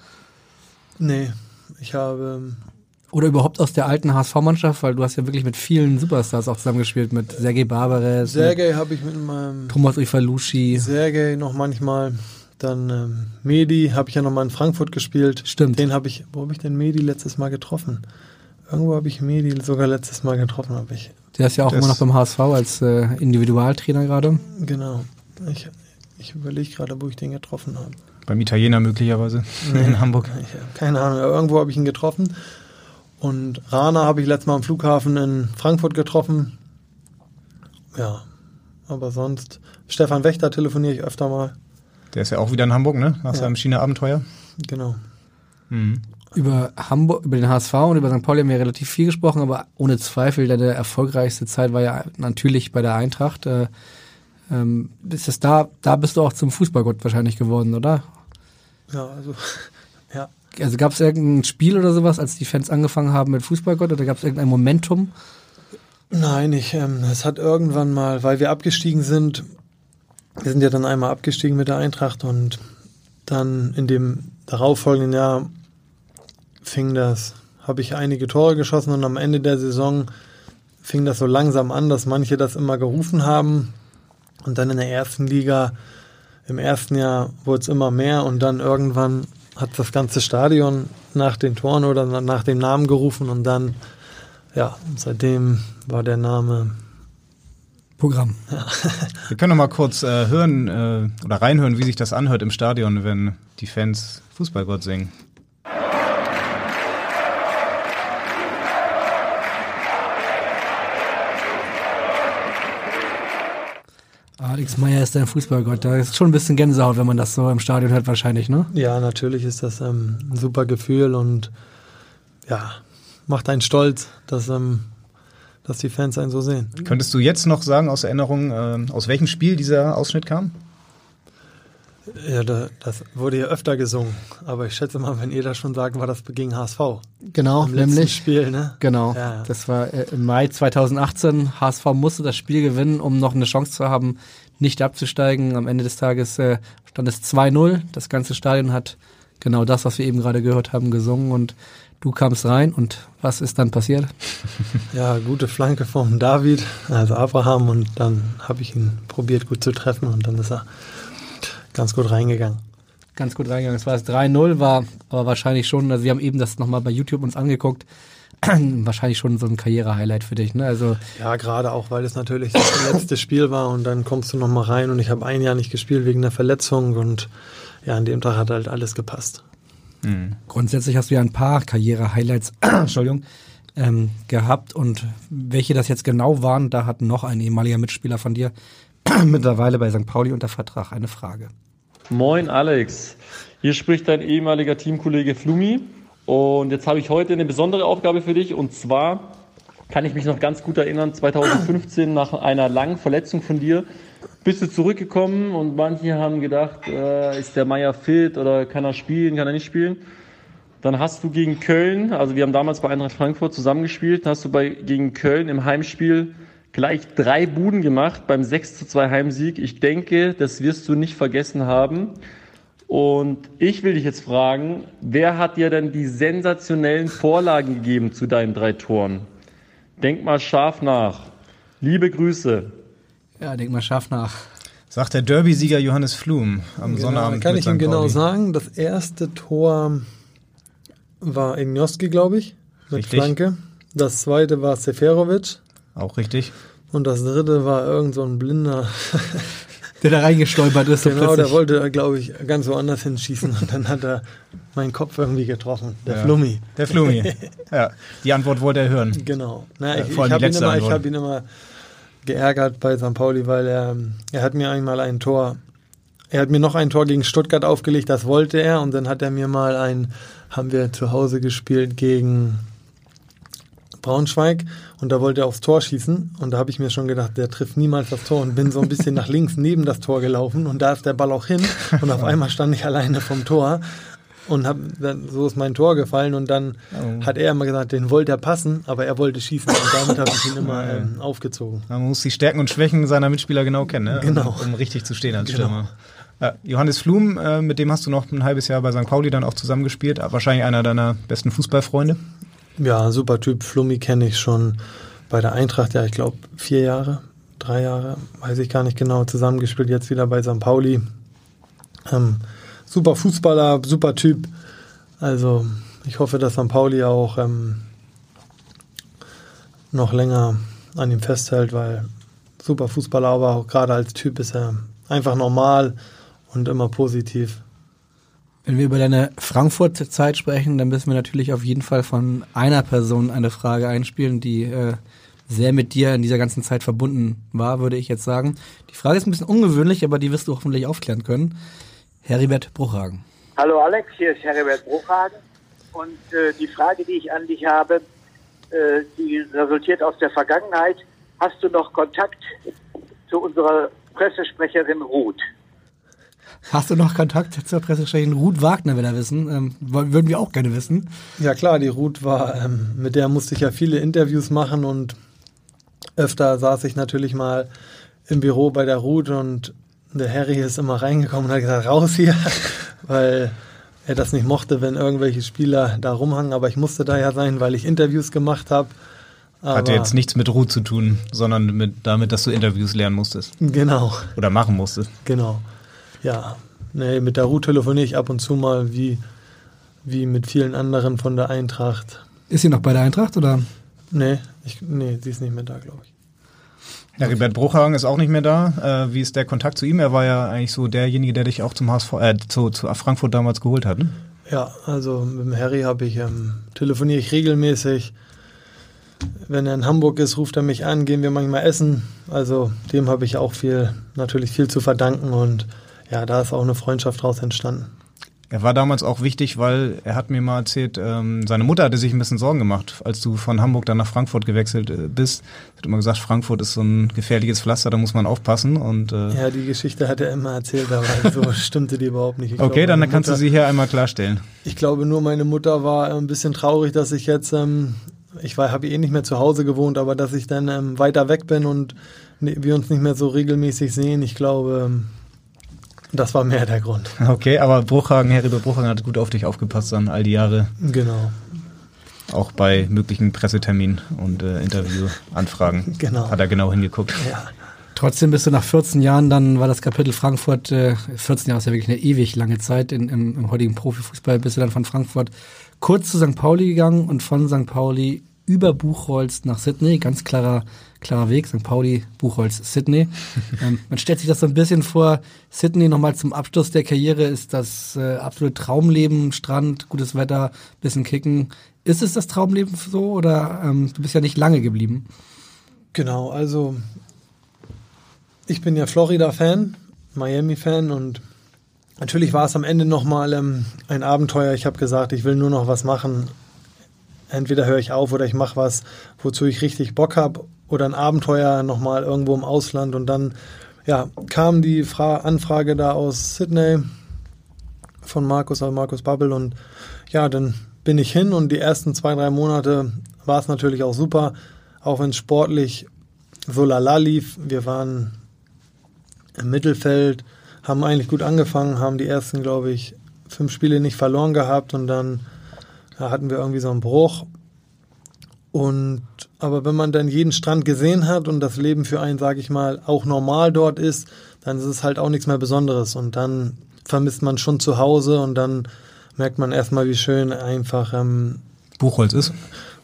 Nee, ich habe ähm, oder überhaupt aus der alten HSV-Mannschaft, weil du hast ja wirklich mit vielen Superstars auch zusammengespielt, mit Sergei Barbares. Sergei habe ich mit meinem Thomas Ifalushi. Sergei noch manchmal. Dann ähm, Medi habe ich ja nochmal in Frankfurt gespielt. Stimmt. Den habe ich, wo habe ich denn Medi letztes Mal getroffen? Irgendwo habe ich Medi sogar letztes Mal getroffen, habe ich. Der ist ja auch das immer noch beim HSV als äh, Individualtrainer gerade. Genau. Ich, ich überlege gerade, wo ich den getroffen habe. Beim Italiener möglicherweise nee, in Hamburg. Ich, keine Ahnung, irgendwo habe ich ihn getroffen. Und Rana habe ich letztes Mal am Flughafen in Frankfurt getroffen. Ja, aber sonst. Stefan Wächter telefoniere ich öfter mal. Der ist ja auch wieder in Hamburg, ne? Nach ja. seinem China-Abenteuer. Genau. Mhm. Über Hamburg, über den HSV und über St. Pauli haben wir relativ viel gesprochen, aber ohne Zweifel, deine erfolgreichste Zeit war ja natürlich bei der Eintracht. Äh, ähm, ist das da, da bist du auch zum Fußballgott wahrscheinlich geworden, oder? Ja, also, ja. Also gab es irgendein Spiel oder sowas, als die Fans angefangen haben mit Fußballgott, oder gab es irgendein Momentum? Nein, ich, ähm, es hat irgendwann mal, weil wir abgestiegen sind, wir sind ja dann einmal abgestiegen mit der Eintracht und dann in dem darauffolgenden Jahr fing das, habe ich einige Tore geschossen und am Ende der Saison fing das so langsam an, dass manche das immer gerufen haben. Und dann in der ersten Liga im ersten Jahr wurde es immer mehr und dann irgendwann hat das ganze Stadion nach den Toren oder nach dem Namen gerufen und dann, ja, seitdem war der Name Programm. Wir können noch mal kurz äh, hören äh, oder reinhören, wie sich das anhört im Stadion, wenn die Fans Fußballgott singen. Alex Meyer ist ein Fußballgott. Da ist schon ein bisschen Gänsehaut, wenn man das so im Stadion hört, wahrscheinlich, ne? Ja, natürlich ist das ähm, ein super Gefühl und ja, macht einen stolz, dass, ähm, dass die Fans einen so sehen. Könntest du jetzt noch sagen aus Erinnerung, äh, aus welchem Spiel dieser Ausschnitt kam? Ja, da, das wurde ja öfter gesungen. Aber ich schätze mal, wenn ihr das schon sagt, war das gegen HSV. Genau, Im letzten nämlich. Spiel, ne? Genau. Ja, ja. Das war äh, im Mai 2018. HSV musste das Spiel gewinnen, um noch eine Chance zu haben, nicht abzusteigen. Am Ende des Tages äh, stand es 2-0. Das ganze Stadion hat genau das, was wir eben gerade gehört haben, gesungen und du kamst rein und was ist dann passiert? Ja, gute Flanke vom David, also Abraham, und dann habe ich ihn probiert gut zu treffen und dann ist er ganz gut reingegangen. Ganz gut reingegangen. Es war das 3-0, war aber wahrscheinlich schon, also wir haben eben das nochmal bei YouTube uns angeguckt, wahrscheinlich schon so ein Karriere-Highlight für dich, ne? Also Ja, gerade auch, weil es natürlich das letzte Spiel war und dann kommst du nochmal rein und ich habe ein Jahr nicht gespielt wegen der Verletzung und ja, an dem Tag hat halt alles gepasst. Grundsätzlich hast du ja ein paar Karriere-Highlights, Entschuldigung, ähm, gehabt und welche das jetzt genau waren, da hat noch ein ehemaliger Mitspieler von dir mittlerweile bei St. Pauli unter Vertrag eine Frage. Moin Alex, hier spricht dein ehemaliger Teamkollege Flumi und jetzt habe ich heute eine besondere Aufgabe für dich und zwar kann ich mich noch ganz gut erinnern, 2015 nach einer langen Verletzung von dir bist du zurückgekommen und manche haben gedacht, äh, ist der Meier fit oder kann er spielen, kann er nicht spielen. Dann hast du gegen Köln, also wir haben damals bei Eintracht Frankfurt zusammengespielt, hast du bei, gegen Köln im Heimspiel gleich drei Buden gemacht beim 6 zu 2 Heimsieg. Ich denke, das wirst du nicht vergessen haben. Und ich will dich jetzt fragen, wer hat dir denn die sensationellen Vorlagen gegeben zu deinen drei Toren? Denk mal scharf nach. Liebe Grüße. Ja, denk mal scharf nach. Sagt der Derby-Sieger Johannes Flum am Genau, Sonnabend. kann ich ihm genau Pauli. sagen. Das erste Tor war Ignoski, glaube ich, mit Richtig. Flanke. Das zweite war Seferovic. Auch richtig. Und das dritte war irgend so ein Blinder. Der da reingestolpert ist. so genau, der plötzlich. wollte, glaube ich, ganz woanders hinschießen. Und dann hat er meinen Kopf irgendwie getroffen. Der Ja. Flummi. Der Flummi. ja, die Antwort wollte er hören. Genau. Na, ich ich habe ihn, immer- ich hab ihn immer geärgert bei St. Pauli, weil er, er hat mir einmal ein Tor, er hat mir noch ein Tor gegen Stuttgart aufgelegt, das wollte er. Und dann hat er mir mal ein, haben wir zu Hause gespielt gegen Braunschweig. Und da wollte er aufs Tor schießen. Und da habe ich mir schon gedacht, der trifft niemals das Tor. Und bin so ein bisschen nach links neben das Tor gelaufen. Und da ist der Ball auch hin. Und auf einmal stand ich alleine vom Tor und hab, dann, so ist mein Tor gefallen und dann Oh. hat er immer gesagt, den wollte er passen, aber er wollte schießen und damit habe ich ihn immer ähm, aufgezogen. Man muss die Stärken und Schwächen seiner Mitspieler genau kennen, ne? Genau. um, um richtig zu stehen als Genau. Stürmer. Ja, Johannes Flum, äh, mit dem hast du noch ein halbes Jahr bei St. Pauli dann auch zusammengespielt. Wahrscheinlich einer deiner besten Fußballfreunde. Ja, super Typ. Flummi kenne ich schon bei der Eintracht, ja, ich glaube vier Jahre, drei Jahre, weiß ich gar nicht genau, zusammengespielt, jetzt wieder bei St. Pauli. Ähm, super Fußballer, super Typ. Also ich hoffe, dass St. Pauli auch ähm, noch länger an ihm festhält, weil super Fußballer, aber auch gerade als Typ ist er einfach normal und immer positiv. Wenn wir über deine Frankfurt-Zeit sprechen, dann müssen wir natürlich auf jeden Fall von einer Person eine Frage einspielen, die äh, sehr mit dir in dieser ganzen Zeit verbunden war, würde ich jetzt sagen. Die Frage ist ein bisschen ungewöhnlich, aber die wirst du hoffentlich aufklären können. Heribert Bruchhagen. Hallo Alex, hier ist Herbert Bruchhagen. Und äh, die Frage, die ich an dich habe, äh, die resultiert aus der Vergangenheit. Hast du noch Kontakt zu unserer Pressesprecherin Ruth? Hast du noch Kontakt zur Pressesprecherin Ruth Wagner, will er wissen? Ähm, würden wir auch gerne wissen. Ja klar, die Ruth war, ähm, mit der musste ich ja viele Interviews machen und öfter saß ich natürlich mal im Büro bei der Ruth und der Harry ist immer reingekommen und hat gesagt, raus hier, weil er das nicht mochte, wenn irgendwelche Spieler da rumhangen, aber ich musste da ja sein, weil ich Interviews gemacht habe. Hatte jetzt nichts mit Ruhe zu tun, sondern mit, damit, dass du Interviews lernen musstest. Genau, Oder machen musstest. genau. Ja, nee, mit der Ruth telefoniere ich ab und zu mal, wie, wie mit vielen anderen von der Eintracht. Ist sie noch bei der Eintracht oder? Nee, ich, nee sie ist nicht mehr da, glaube ich. Heribert Bruchhagen ist auch nicht mehr da. Äh, wie ist der Kontakt zu ihm? Er war ja eigentlich so derjenige, der dich auch zum HSV, äh, zu, zu Frankfurt damals geholt hat. Ne? Ja, also mit dem Harry habe ich ähm, telefoniere ich regelmäßig. Wenn er in Hamburg ist, ruft er mich an, gehen wir manchmal essen. Also dem habe ich auch viel, natürlich viel zu verdanken und ja, da ist auch eine Freundschaft draus entstanden. Er war damals auch wichtig, weil er hat mir mal erzählt, ähm, seine Mutter hatte sich ein bisschen Sorgen gemacht, als du von Hamburg dann nach Frankfurt gewechselt äh, bist. Er hat immer gesagt, Frankfurt ist so ein gefährliches Pflaster, da muss man aufpassen. Und, äh ja, die Geschichte hat er immer erzählt, aber so stimmte die überhaupt nicht. Ich okay, glaube, dann kannst Mutter, du sie hier einmal klarstellen. Ich glaube nur, meine Mutter war ein bisschen traurig, dass ich jetzt, ähm, ich habe eh nicht mehr zu Hause gewohnt, aber dass ich dann ähm, weiter weg bin und wir uns nicht mehr so regelmäßig sehen. Ich glaube, ähm, das war mehr der Grund. Okay, aber Bruchhagen, Heribert Bruchhagen hat gut auf dich aufgepasst dann all die Jahre. Genau. Auch bei möglichen Presseterminen und äh, Interviewanfragen genau. hat er genau hingeguckt. Ja. Trotzdem bist du nach 14 Jahren, dann war das Kapitel Frankfurt, äh, 14 Jahre ist ja wirklich eine ewig lange Zeit in, im, im heutigen Profifußball, bist du dann von Frankfurt kurz zu St. Pauli gegangen und von St. Pauli über Buchholz nach Sydney, ganz klarer klarer Weg, St. Pauli, Buchholz, Sydney. ähm, man stellt sich das so ein bisschen vor, Sydney nochmal zum Abschluss der Karriere ist das äh, absolute Traumleben, Strand, gutes Wetter, bisschen kicken. Ist es das Traumleben so oder ähm, du bist ja nicht lange geblieben? Genau, also ich bin ja Florida-Fan, Miami-Fan und natürlich war es am Ende nochmal ähm, ein Abenteuer. Ich habe gesagt, ich will nur noch was machen. Entweder höre ich auf oder ich mache was, wozu ich richtig Bock habe oder ein Abenteuer nochmal irgendwo im Ausland. Und dann ja, kam die Fra Anfrage da aus Sydney von Markus, also Markus Babbel. Und ja, dann bin ich hin und die ersten zwei, drei Monate war es natürlich auch super, auch wenn es sportlich so lala lief. Wir waren im Mittelfeld, haben eigentlich gut angefangen, haben die ersten, glaube ich, fünf Spiele nicht verloren gehabt und dann ja, hatten wir irgendwie so einen Bruch. Und aber wenn man dann jeden Strand gesehen hat und das Leben für einen, sage ich mal, auch normal dort ist, dann ist es halt auch nichts mehr Besonderes. Und dann vermisst man schon zu Hause und dann merkt man erstmal, wie schön einfach ähm, Buchholz ist.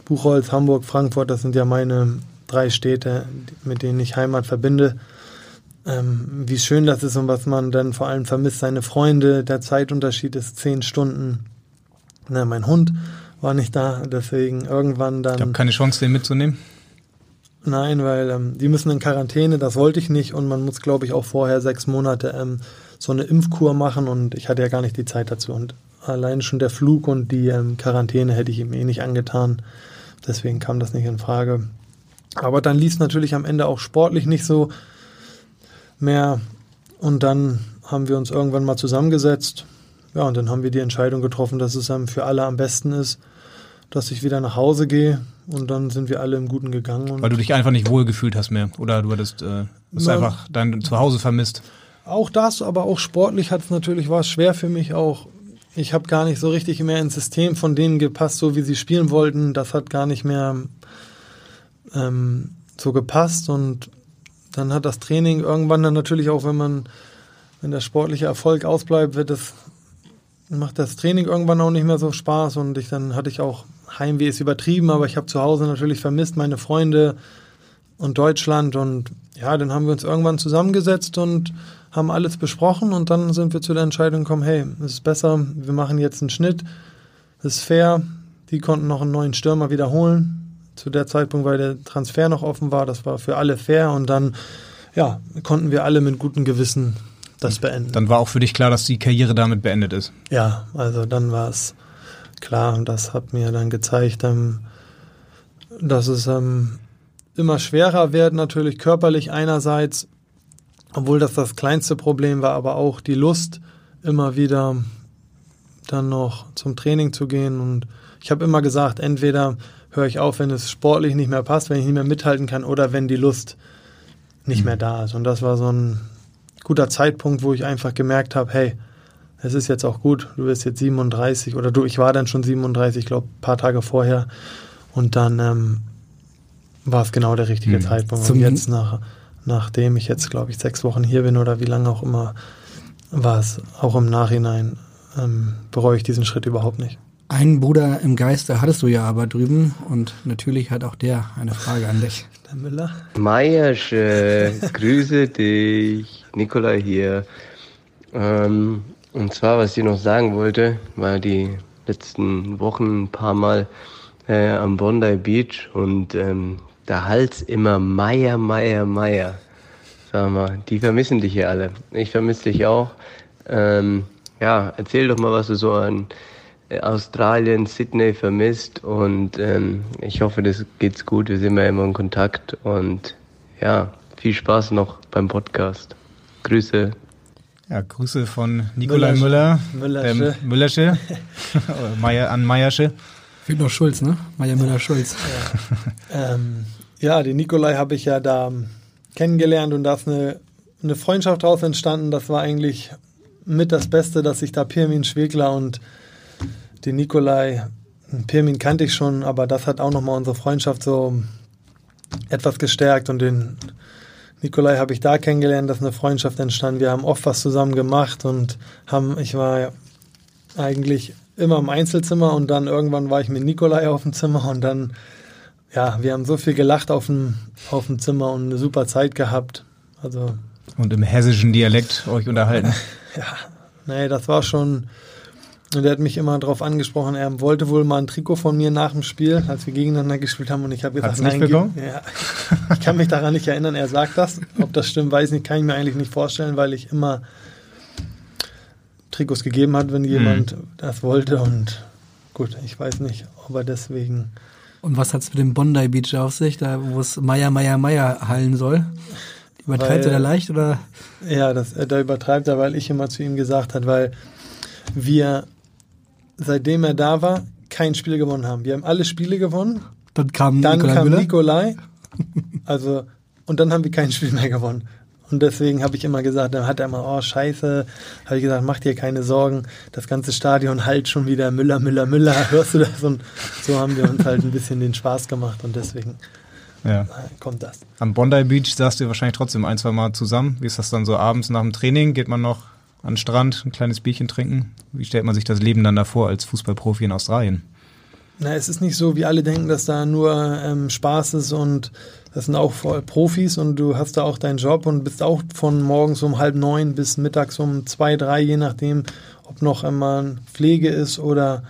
Buchholz, Hamburg, Frankfurt, das sind ja meine drei Städte, mit denen ich Heimat verbinde. Ähm, wie schön das ist und was man dann vor allem vermisst, seine Freunde, der Zeitunterschied ist zehn Stunden. Na, mein Hund war nicht da, deswegen irgendwann dann. Ich habe keine Chance, den mitzunehmen. Nein, weil ähm, die müssen in Quarantäne, das wollte ich nicht und man muss, glaube ich, auch vorher sechs Monate ähm, so eine Impfkur machen und ich hatte ja gar nicht die Zeit dazu und allein schon der Flug und die ähm, Quarantäne hätte ich ihm eh nicht angetan, deswegen kam das nicht in Frage. Aber dann lief es natürlich am Ende auch sportlich nicht so mehr und dann haben wir uns irgendwann mal zusammengesetzt, ja und dann haben wir die Entscheidung getroffen, dass es ähm, für alle am besten ist, dass ich wieder nach Hause gehe und dann sind wir alle im Guten gegangen. Weil du dich einfach nicht wohl gefühlt hast mehr oder du hattest äh, hast einfach dein Zuhause vermisst. Auch das, aber auch sportlich hat es natürlich war es schwer für mich auch. Ich habe gar nicht so richtig mehr ins System von denen gepasst, so wie sie spielen wollten. Das hat gar nicht mehr ähm, so gepasst und dann hat das Training irgendwann dann natürlich auch, wenn man, wenn der sportliche Erfolg ausbleibt, wird das macht das Training irgendwann auch nicht mehr so Spaß und ich dann hatte ich auch Heimweh ist übertrieben, aber ich habe zu Hause natürlich vermisst meine Freunde und Deutschland und ja, dann haben wir uns irgendwann zusammengesetzt und haben alles besprochen und dann sind wir zu der Entscheidung gekommen, hey, es ist besser, wir machen jetzt einen Schnitt, es ist fair, die konnten noch einen neuen Stürmer wiederholen, zu der Zeitpunkt, weil der Transfer noch offen war, das war für alle fair und dann ja, konnten wir alle mit gutem Gewissen das beenden. Dann war auch für dich klar, dass die Karriere damit beendet ist. Ja, also dann war es klar und das hat mir dann gezeigt, ähm, dass es ähm, immer schwerer wird, natürlich körperlich einerseits, obwohl das das kleinste Problem war, aber auch die Lust, immer wieder dann noch zum Training zu gehen. Und ich habe immer gesagt, entweder höre ich auf, wenn es sportlich nicht mehr passt, wenn ich nicht mehr mithalten kann, oder wenn die Lust nicht mhm. mehr da ist. Und das war so ein guter Zeitpunkt, wo ich einfach gemerkt habe, hey, es ist jetzt auch gut, du bist jetzt 37 oder du, ich war dann schon 37, ich glaube, ein paar Tage vorher. Und dann ähm, war es genau der richtige mhm. Zeitpunkt. Und jetzt, nach, nachdem ich jetzt, glaube ich, sechs Wochen hier bin oder wie lange auch immer, war es auch im Nachhinein, ähm, bereue ich diesen Schritt überhaupt nicht. Einen Bruder im Geiste hattest du ja aber drüben und natürlich hat auch der eine Frage an dich. Der Müller? Meiersche, grüße dich. Nikolai hier. Ähm, und zwar, was ich noch sagen wollte, war die letzten Wochen ein paar Mal äh, am Bondi Beach und ähm, der Hals immer Meier, Meier, Meier. Sag mal, die vermissen dich hier alle. Ich vermisse dich auch. Ähm, ja, erzähl doch mal, was du so an äh, Australien, Sydney vermisst und ähm, ich hoffe, das geht's gut. Wir sind ja immer in Kontakt und ja, viel Spaß noch beim Podcast. Grüße. Ja, Grüße von Nikolai Müller, Müllersche. ähm, Müllersche, Meier, an Meiersche. Fehlt noch Schulz, ne? Meier Müller-Schulz. Ähm, ja, den Nikolai habe ich ja da kennengelernt und da ist eine, eine Freundschaft daraus entstanden. Das war eigentlich mit das Beste, dass ich da Pirmin Schwegler und den Nikolai, Pirmin kannte ich schon, aber das hat auch nochmal unsere Freundschaft so etwas gestärkt und den Nikolai habe ich da kennengelernt, dass eine Freundschaft entstand. Wir haben oft was zusammen gemacht und haben, ich war eigentlich immer im Einzelzimmer und dann irgendwann war ich mit Nikolai auf dem Zimmer und dann, ja, wir haben so viel gelacht auf dem, auf dem Zimmer und eine super Zeit gehabt. Also. Und im hessischen Dialekt euch unterhalten. Ja, nee, das war schon. Und er hat mich immer darauf angesprochen, er wollte wohl mal ein Trikot von mir nach dem Spiel, als wir gegeneinander gespielt haben. Und ich habe gesagt, nein, ja. ich kann mich daran nicht erinnern, er sagt das. Ob das stimmt, weiß ich nicht, kann ich mir eigentlich nicht vorstellen, weil ich immer Trikots gegeben hat, wenn jemand das wollte. Und gut, ich weiß nicht, ob er deswegen. Und was hat's mit dem Bondi Beach auf sich, da wo es Meier, Meier, Meier hallen soll? Übertreibt Weil- er da leicht oder? Ja, das, äh, da übertreibt er, weil ich immer zu ihm gesagt hat, weil wir, seitdem er da war, kein Spiel gewonnen haben. Wir haben alle Spiele gewonnen. Dann kam Dann Nikolai kam. Nikolai. Also, und dann haben wir kein Spiel mehr gewonnen. Und deswegen habe ich immer gesagt, dann hat er immer, oh Scheiße, habe ich gesagt, mach dir keine Sorgen, das ganze Stadion halt schon wieder Müller, Müller, Müller, hörst du das? Und so haben wir uns halt ein bisschen den Spaß gemacht und deswegen Ja. kommt das. Am Bondi Beach saßt ihr wahrscheinlich trotzdem ein, zwei Mal zusammen. Wie ist das dann so abends nach dem Training? Geht man noch an den Strand, ein kleines Bierchen trinken? Wie stellt man sich das Leben dann davor als Fußballprofi in Australien? Na, es ist nicht so, wie alle denken, dass da nur ähm, Spaß ist und das sind auch voll Profis und du hast da auch deinen Job und bist auch von morgens um halb neun bis mittags um zwei, drei, je nachdem, ob noch einmal Pflege ist oder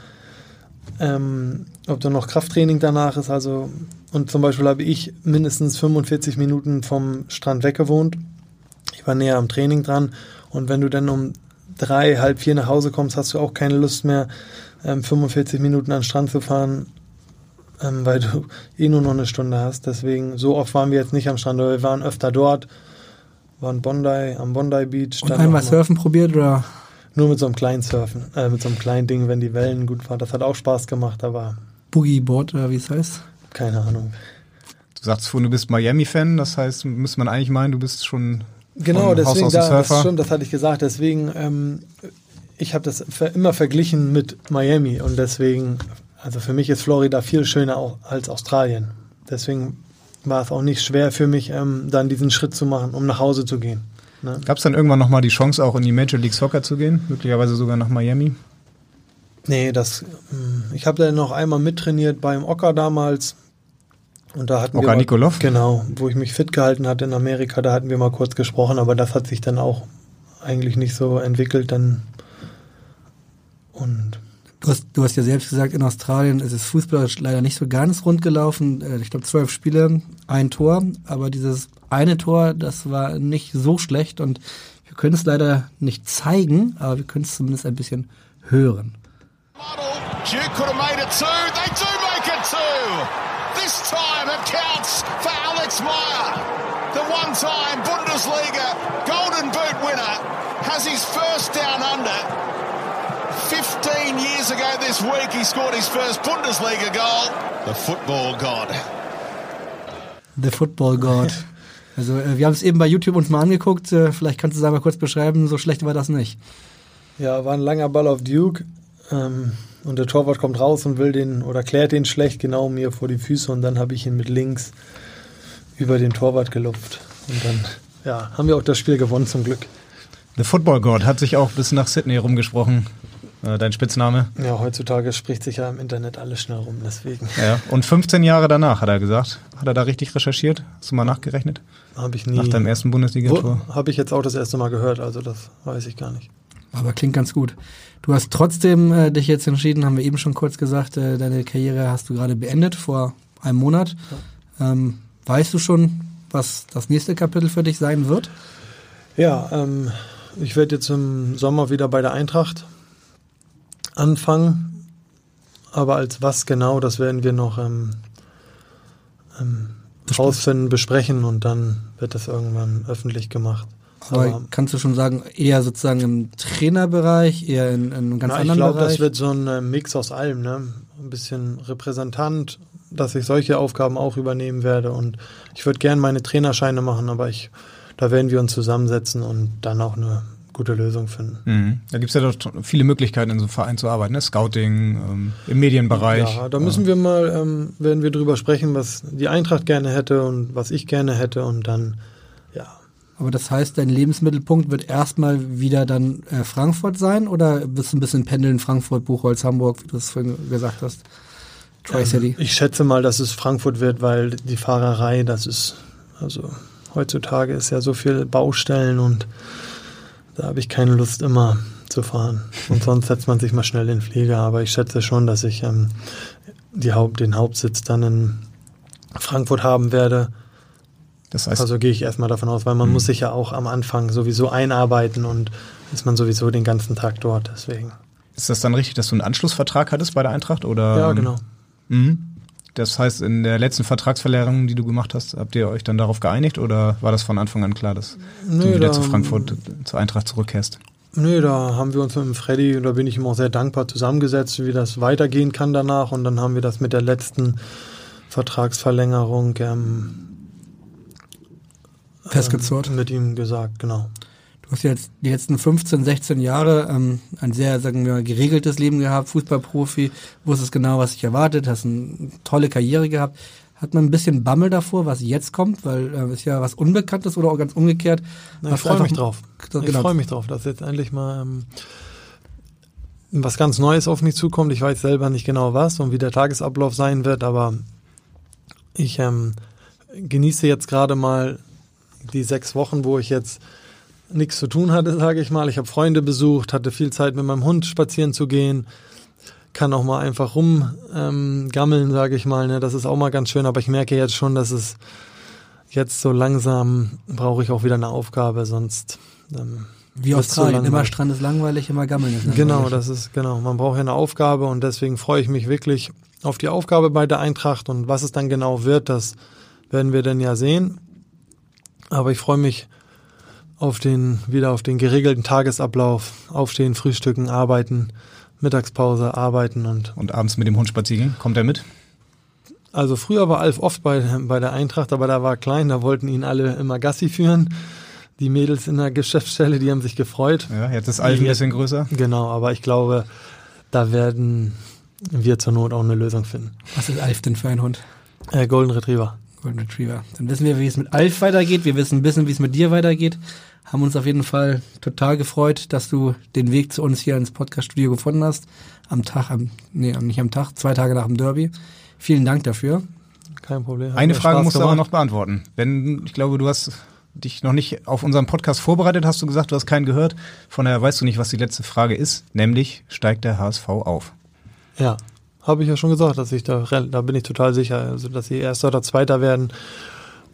ähm, ob da noch Krafttraining danach ist. Also, und zum Beispiel habe ich mindestens 45 Minuten vom Strand weg gewohnt. Ich war näher am Training dran und wenn du dann um drei, halb vier nach Hause kommst, hast du auch keine Lust mehr, ähm, 45 Minuten an den Strand zu fahren, ähm, weil du eh nur noch eine Stunde hast. Deswegen, so oft waren wir jetzt nicht am Strand, aber wir waren öfter dort, waren Bondi, am Bondi Beach. Und einmal surfen probiert oder? Nur mit so einem kleinen Surfen, äh, mit so einem kleinen Ding, wenn die Wellen gut waren. Das hat auch Spaß gemacht, aber Boogie Board oder wie es heißt? keine Ahnung. Du sagst vorhin, du bist Miami-Fan, das heißt, müsste man eigentlich meinen, du bist schon Genau, deswegen, da, das stimmt, das hatte ich gesagt. Deswegen, ähm, ich habe das immer verglichen mit Miami und deswegen, also für mich ist Florida viel schöner als Australien. Deswegen war es auch nicht schwer für mich, ähm, dann diesen Schritt zu machen, um nach Hause zu gehen. Ne? Gab es dann irgendwann nochmal die Chance, auch in die Major League Soccer zu gehen? Möglicherweise sogar nach Miami? Nee, das, mh, ich habe dann noch einmal mittrainiert beim Ocker damals. Und da hatten Ocker wir mal- Nikolov? Genau, wo ich mich fit gehalten hatte in Amerika, da hatten wir mal kurz gesprochen, aber das hat sich dann auch eigentlich nicht so entwickelt. Dann und Du hast, du hast ja selbst gesagt, in Australien ist es fußballerisch leider nicht so ganz rund gelaufen. Äh, Ich glaube, zwölf Spiele, ein Tor. Aber dieses eine Tor, das war nicht so schlecht. Und wir können es leider nicht zeigen, aber wir können es zumindest ein bisschen hören. Duke could have made it two. They do make it two. This time Alex Meyer. The one-time Bundesliga Golden Boot winner has his first down under. 15 years ago this week he scored his first Bundesliga goal. The football god. The Football God. Also äh, wir haben es eben bei YouTube uns mal angeguckt. Äh, Vielleicht kannst du es einmal kurz beschreiben. So schlecht war das nicht. ja, war ein langer Ball auf Duke. Ähm, und der Torwart kommt raus und will den oder klärt den schlecht genau mir vor die Füße und dann habe ich ihn mit links über den Torwart gelupft. Und dann ja, haben wir auch das Spiel gewonnen zum Glück. The Football God hat sich auch bis nach Sydney rumgesprochen. Äh, dein Spitzname. Ja, heutzutage spricht sich ja im Internet alles schnell rum, deswegen. Ja. Und 15 Jahre danach hat er gesagt. Hat er da richtig recherchiert? Hast du mal nachgerechnet? Habe ich nie. Nach deinem ersten Bundesliga-Tor? Habe ich jetzt auch das erste Mal gehört, also das weiß ich gar nicht. Aber klingt ganz gut. Du hast trotzdem äh, dich jetzt entschieden, haben wir eben schon kurz gesagt, äh, deine Karriere hast du gerade beendet vor einem Monat. Ähm, weißt du schon, was das nächste Kapitel für dich sein wird? Ja, ähm, ich werde jetzt im Sommer wieder bei der Eintracht anfangen. Aber als was genau, das werden wir noch ähm, ähm, rausfinden, besprechen und dann wird das irgendwann öffentlich gemacht. Aber, Aber kannst du schon sagen, eher sozusagen im Trainerbereich, eher in, in einem ganz na, anderen ich glaube, Bereich? das wird so ein äh, Mix aus allem, ne? Ein bisschen Repräsentant, dass ich solche Aufgaben auch übernehmen werde. Und ich würde gerne meine Trainerscheine machen, aber ich, da werden wir uns zusammensetzen und dann auch eine gute Lösung finden. Mhm. Da gibt es ja doch viele Möglichkeiten, in so einem Verein zu arbeiten. Ne? Scouting, ähm, im Medienbereich. Ja, da müssen wir mal, ähm, werden wir drüber sprechen, was die Eintracht gerne hätte und was ich gerne hätte und dann, ja. Aber das heißt, dein Lebensmittelpunkt wird erstmal wieder dann äh, Frankfurt sein oder wirst du ein bisschen pendeln, Frankfurt, Buchholz, Hamburg, wie du es vorhin gesagt hast? Tri-City? Ähm, ich schätze mal, dass es Frankfurt wird, weil die Fahrerei, das ist, also heutzutage ist ja so viel Baustellen und da habe ich keine Lust immer zu fahren. Und sonst setzt man sich mal schnell in den Flieger. Aber ich schätze schon, dass ich ähm, die Haupt, den Hauptsitz dann in Frankfurt haben werde. Das heißt, also gehe ich erstmal davon aus, weil man muss sich ja auch am Anfang sowieso einarbeiten und ist man sowieso den ganzen Tag dort. Deswegen. Ist das dann richtig, dass du einen Anschlussvertrag hattest bei der Eintracht? Oder, Ja, genau. Mhm. Das heißt, in der letzten Vertragsverlängerung, die du gemacht hast, habt ihr euch dann darauf geeinigt oder war das von Anfang an klar, dass Nö, du wieder da- zu Frankfurt, zur Eintracht zurückkehrst? Nö, da haben wir uns mit dem Freddy, und da bin ich ihm auch sehr dankbar, zusammengesetzt, wie das weitergehen kann danach. Und dann haben wir das mit der letzten Vertragsverlängerung ähm, Festgezurrt. ähm, mit ihm gesagt, genau. Du hast jetzt die letzten 15, 16 Jahre ähm, ein sehr, sagen wir mal, geregeltes Leben gehabt, Fußballprofi, wusstest genau, was dich erwartet, hast eine tolle Karriere gehabt. Hat man ein bisschen Bammel davor, was jetzt kommt, weil äh, ist ja was Unbekanntes oder auch ganz umgekehrt. Na, ich freue mich drauf. Genau. Ich freue mich drauf, dass jetzt endlich mal ähm, was ganz Neues auf mich zukommt. Ich weiß selber nicht genau was und wie der Tagesablauf sein wird, aber ich ähm, genieße jetzt gerade mal die sechs Wochen, wo ich jetzt nichts zu tun hatte, sage ich mal. Ich habe Freunde besucht, hatte viel Zeit mit meinem Hund spazieren zu gehen, kann auch mal einfach rum ähm, sage ich mal. Ne? Das ist auch mal ganz schön, aber ich merke jetzt schon, dass es jetzt so langsam brauche ich auch wieder eine Aufgabe, sonst ähm, Wie Australien, immer. Strand ist langweilig, immer Gammeln ist langweilig. Genau, das ist genau. Man braucht ja eine Aufgabe und deswegen freue ich mich wirklich auf die Aufgabe bei der Eintracht und was es dann genau wird, das werden wir dann ja sehen. Aber ich freue mich auf den wieder auf den geregelten Tagesablauf, aufstehen, frühstücken, arbeiten, Mittagspause, arbeiten und Und abends mit dem Hund spazieren? Kommt er mit? also früher war Alf oft bei, bei der Eintracht, aber da war er klein, da wollten ihn alle immer Gassi führen. Die Mädels in der Geschäftsstelle, die haben sich gefreut. Ja, jetzt ist Alf ein bisschen größer. Genau, aber ich glaube, da werden wir zur Not auch eine Lösung finden. Was ist Alf denn für ein Hund? Äh, Golden Retriever. Golden Retriever. Dann wissen wir, wie es mit Alf weitergeht. Wir wissen ein bisschen, wie es mit dir weitergeht. Haben uns auf jeden Fall total gefreut, dass du den Weg zu uns hier ins Podcast-Studio gefunden hast. Am Tag, am, nee, nicht am Tag, zwei Tage nach dem Derby. Vielen Dank dafür. Kein Problem. Hat Eine Frage Spaß musst du aber gemacht. noch beantworten. Wenn, ich glaube, du hast dich noch nicht auf unseren Podcast vorbereitet, hast du gesagt, du hast keinen gehört. Von daher weißt du nicht, was die letzte Frage ist, nämlich steigt der HSV auf? Ja, habe ich ja schon gesagt, dass ich da, da bin ich total sicher, also dass sie Erster oder Zweiter werden.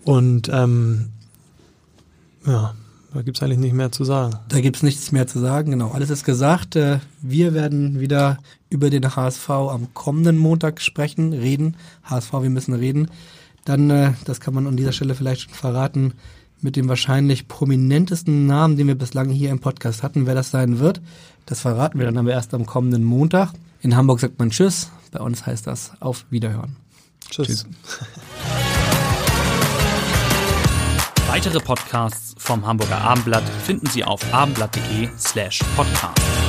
Und ähm, ja, da gibt's eigentlich nicht mehr zu sagen. Da gibt's nichts mehr zu sagen. Genau, alles ist gesagt. Äh, Wir werden wieder über den HSV am kommenden Montag sprechen, reden. HSV, wir müssen reden. Dann, äh, das kann man an dieser Stelle vielleicht schon verraten, mit dem wahrscheinlich prominentesten Namen, den wir bislang hier im Podcast hatten, wer das sein wird. Das verraten wir dann aber erst am kommenden Montag. In Hamburg sagt man Tschüss. Bei uns heißt das Auf Wiederhören. Tschüss. Weitere Podcasts vom Hamburger Abendblatt finden Sie auf abendblatt.de slash podcast.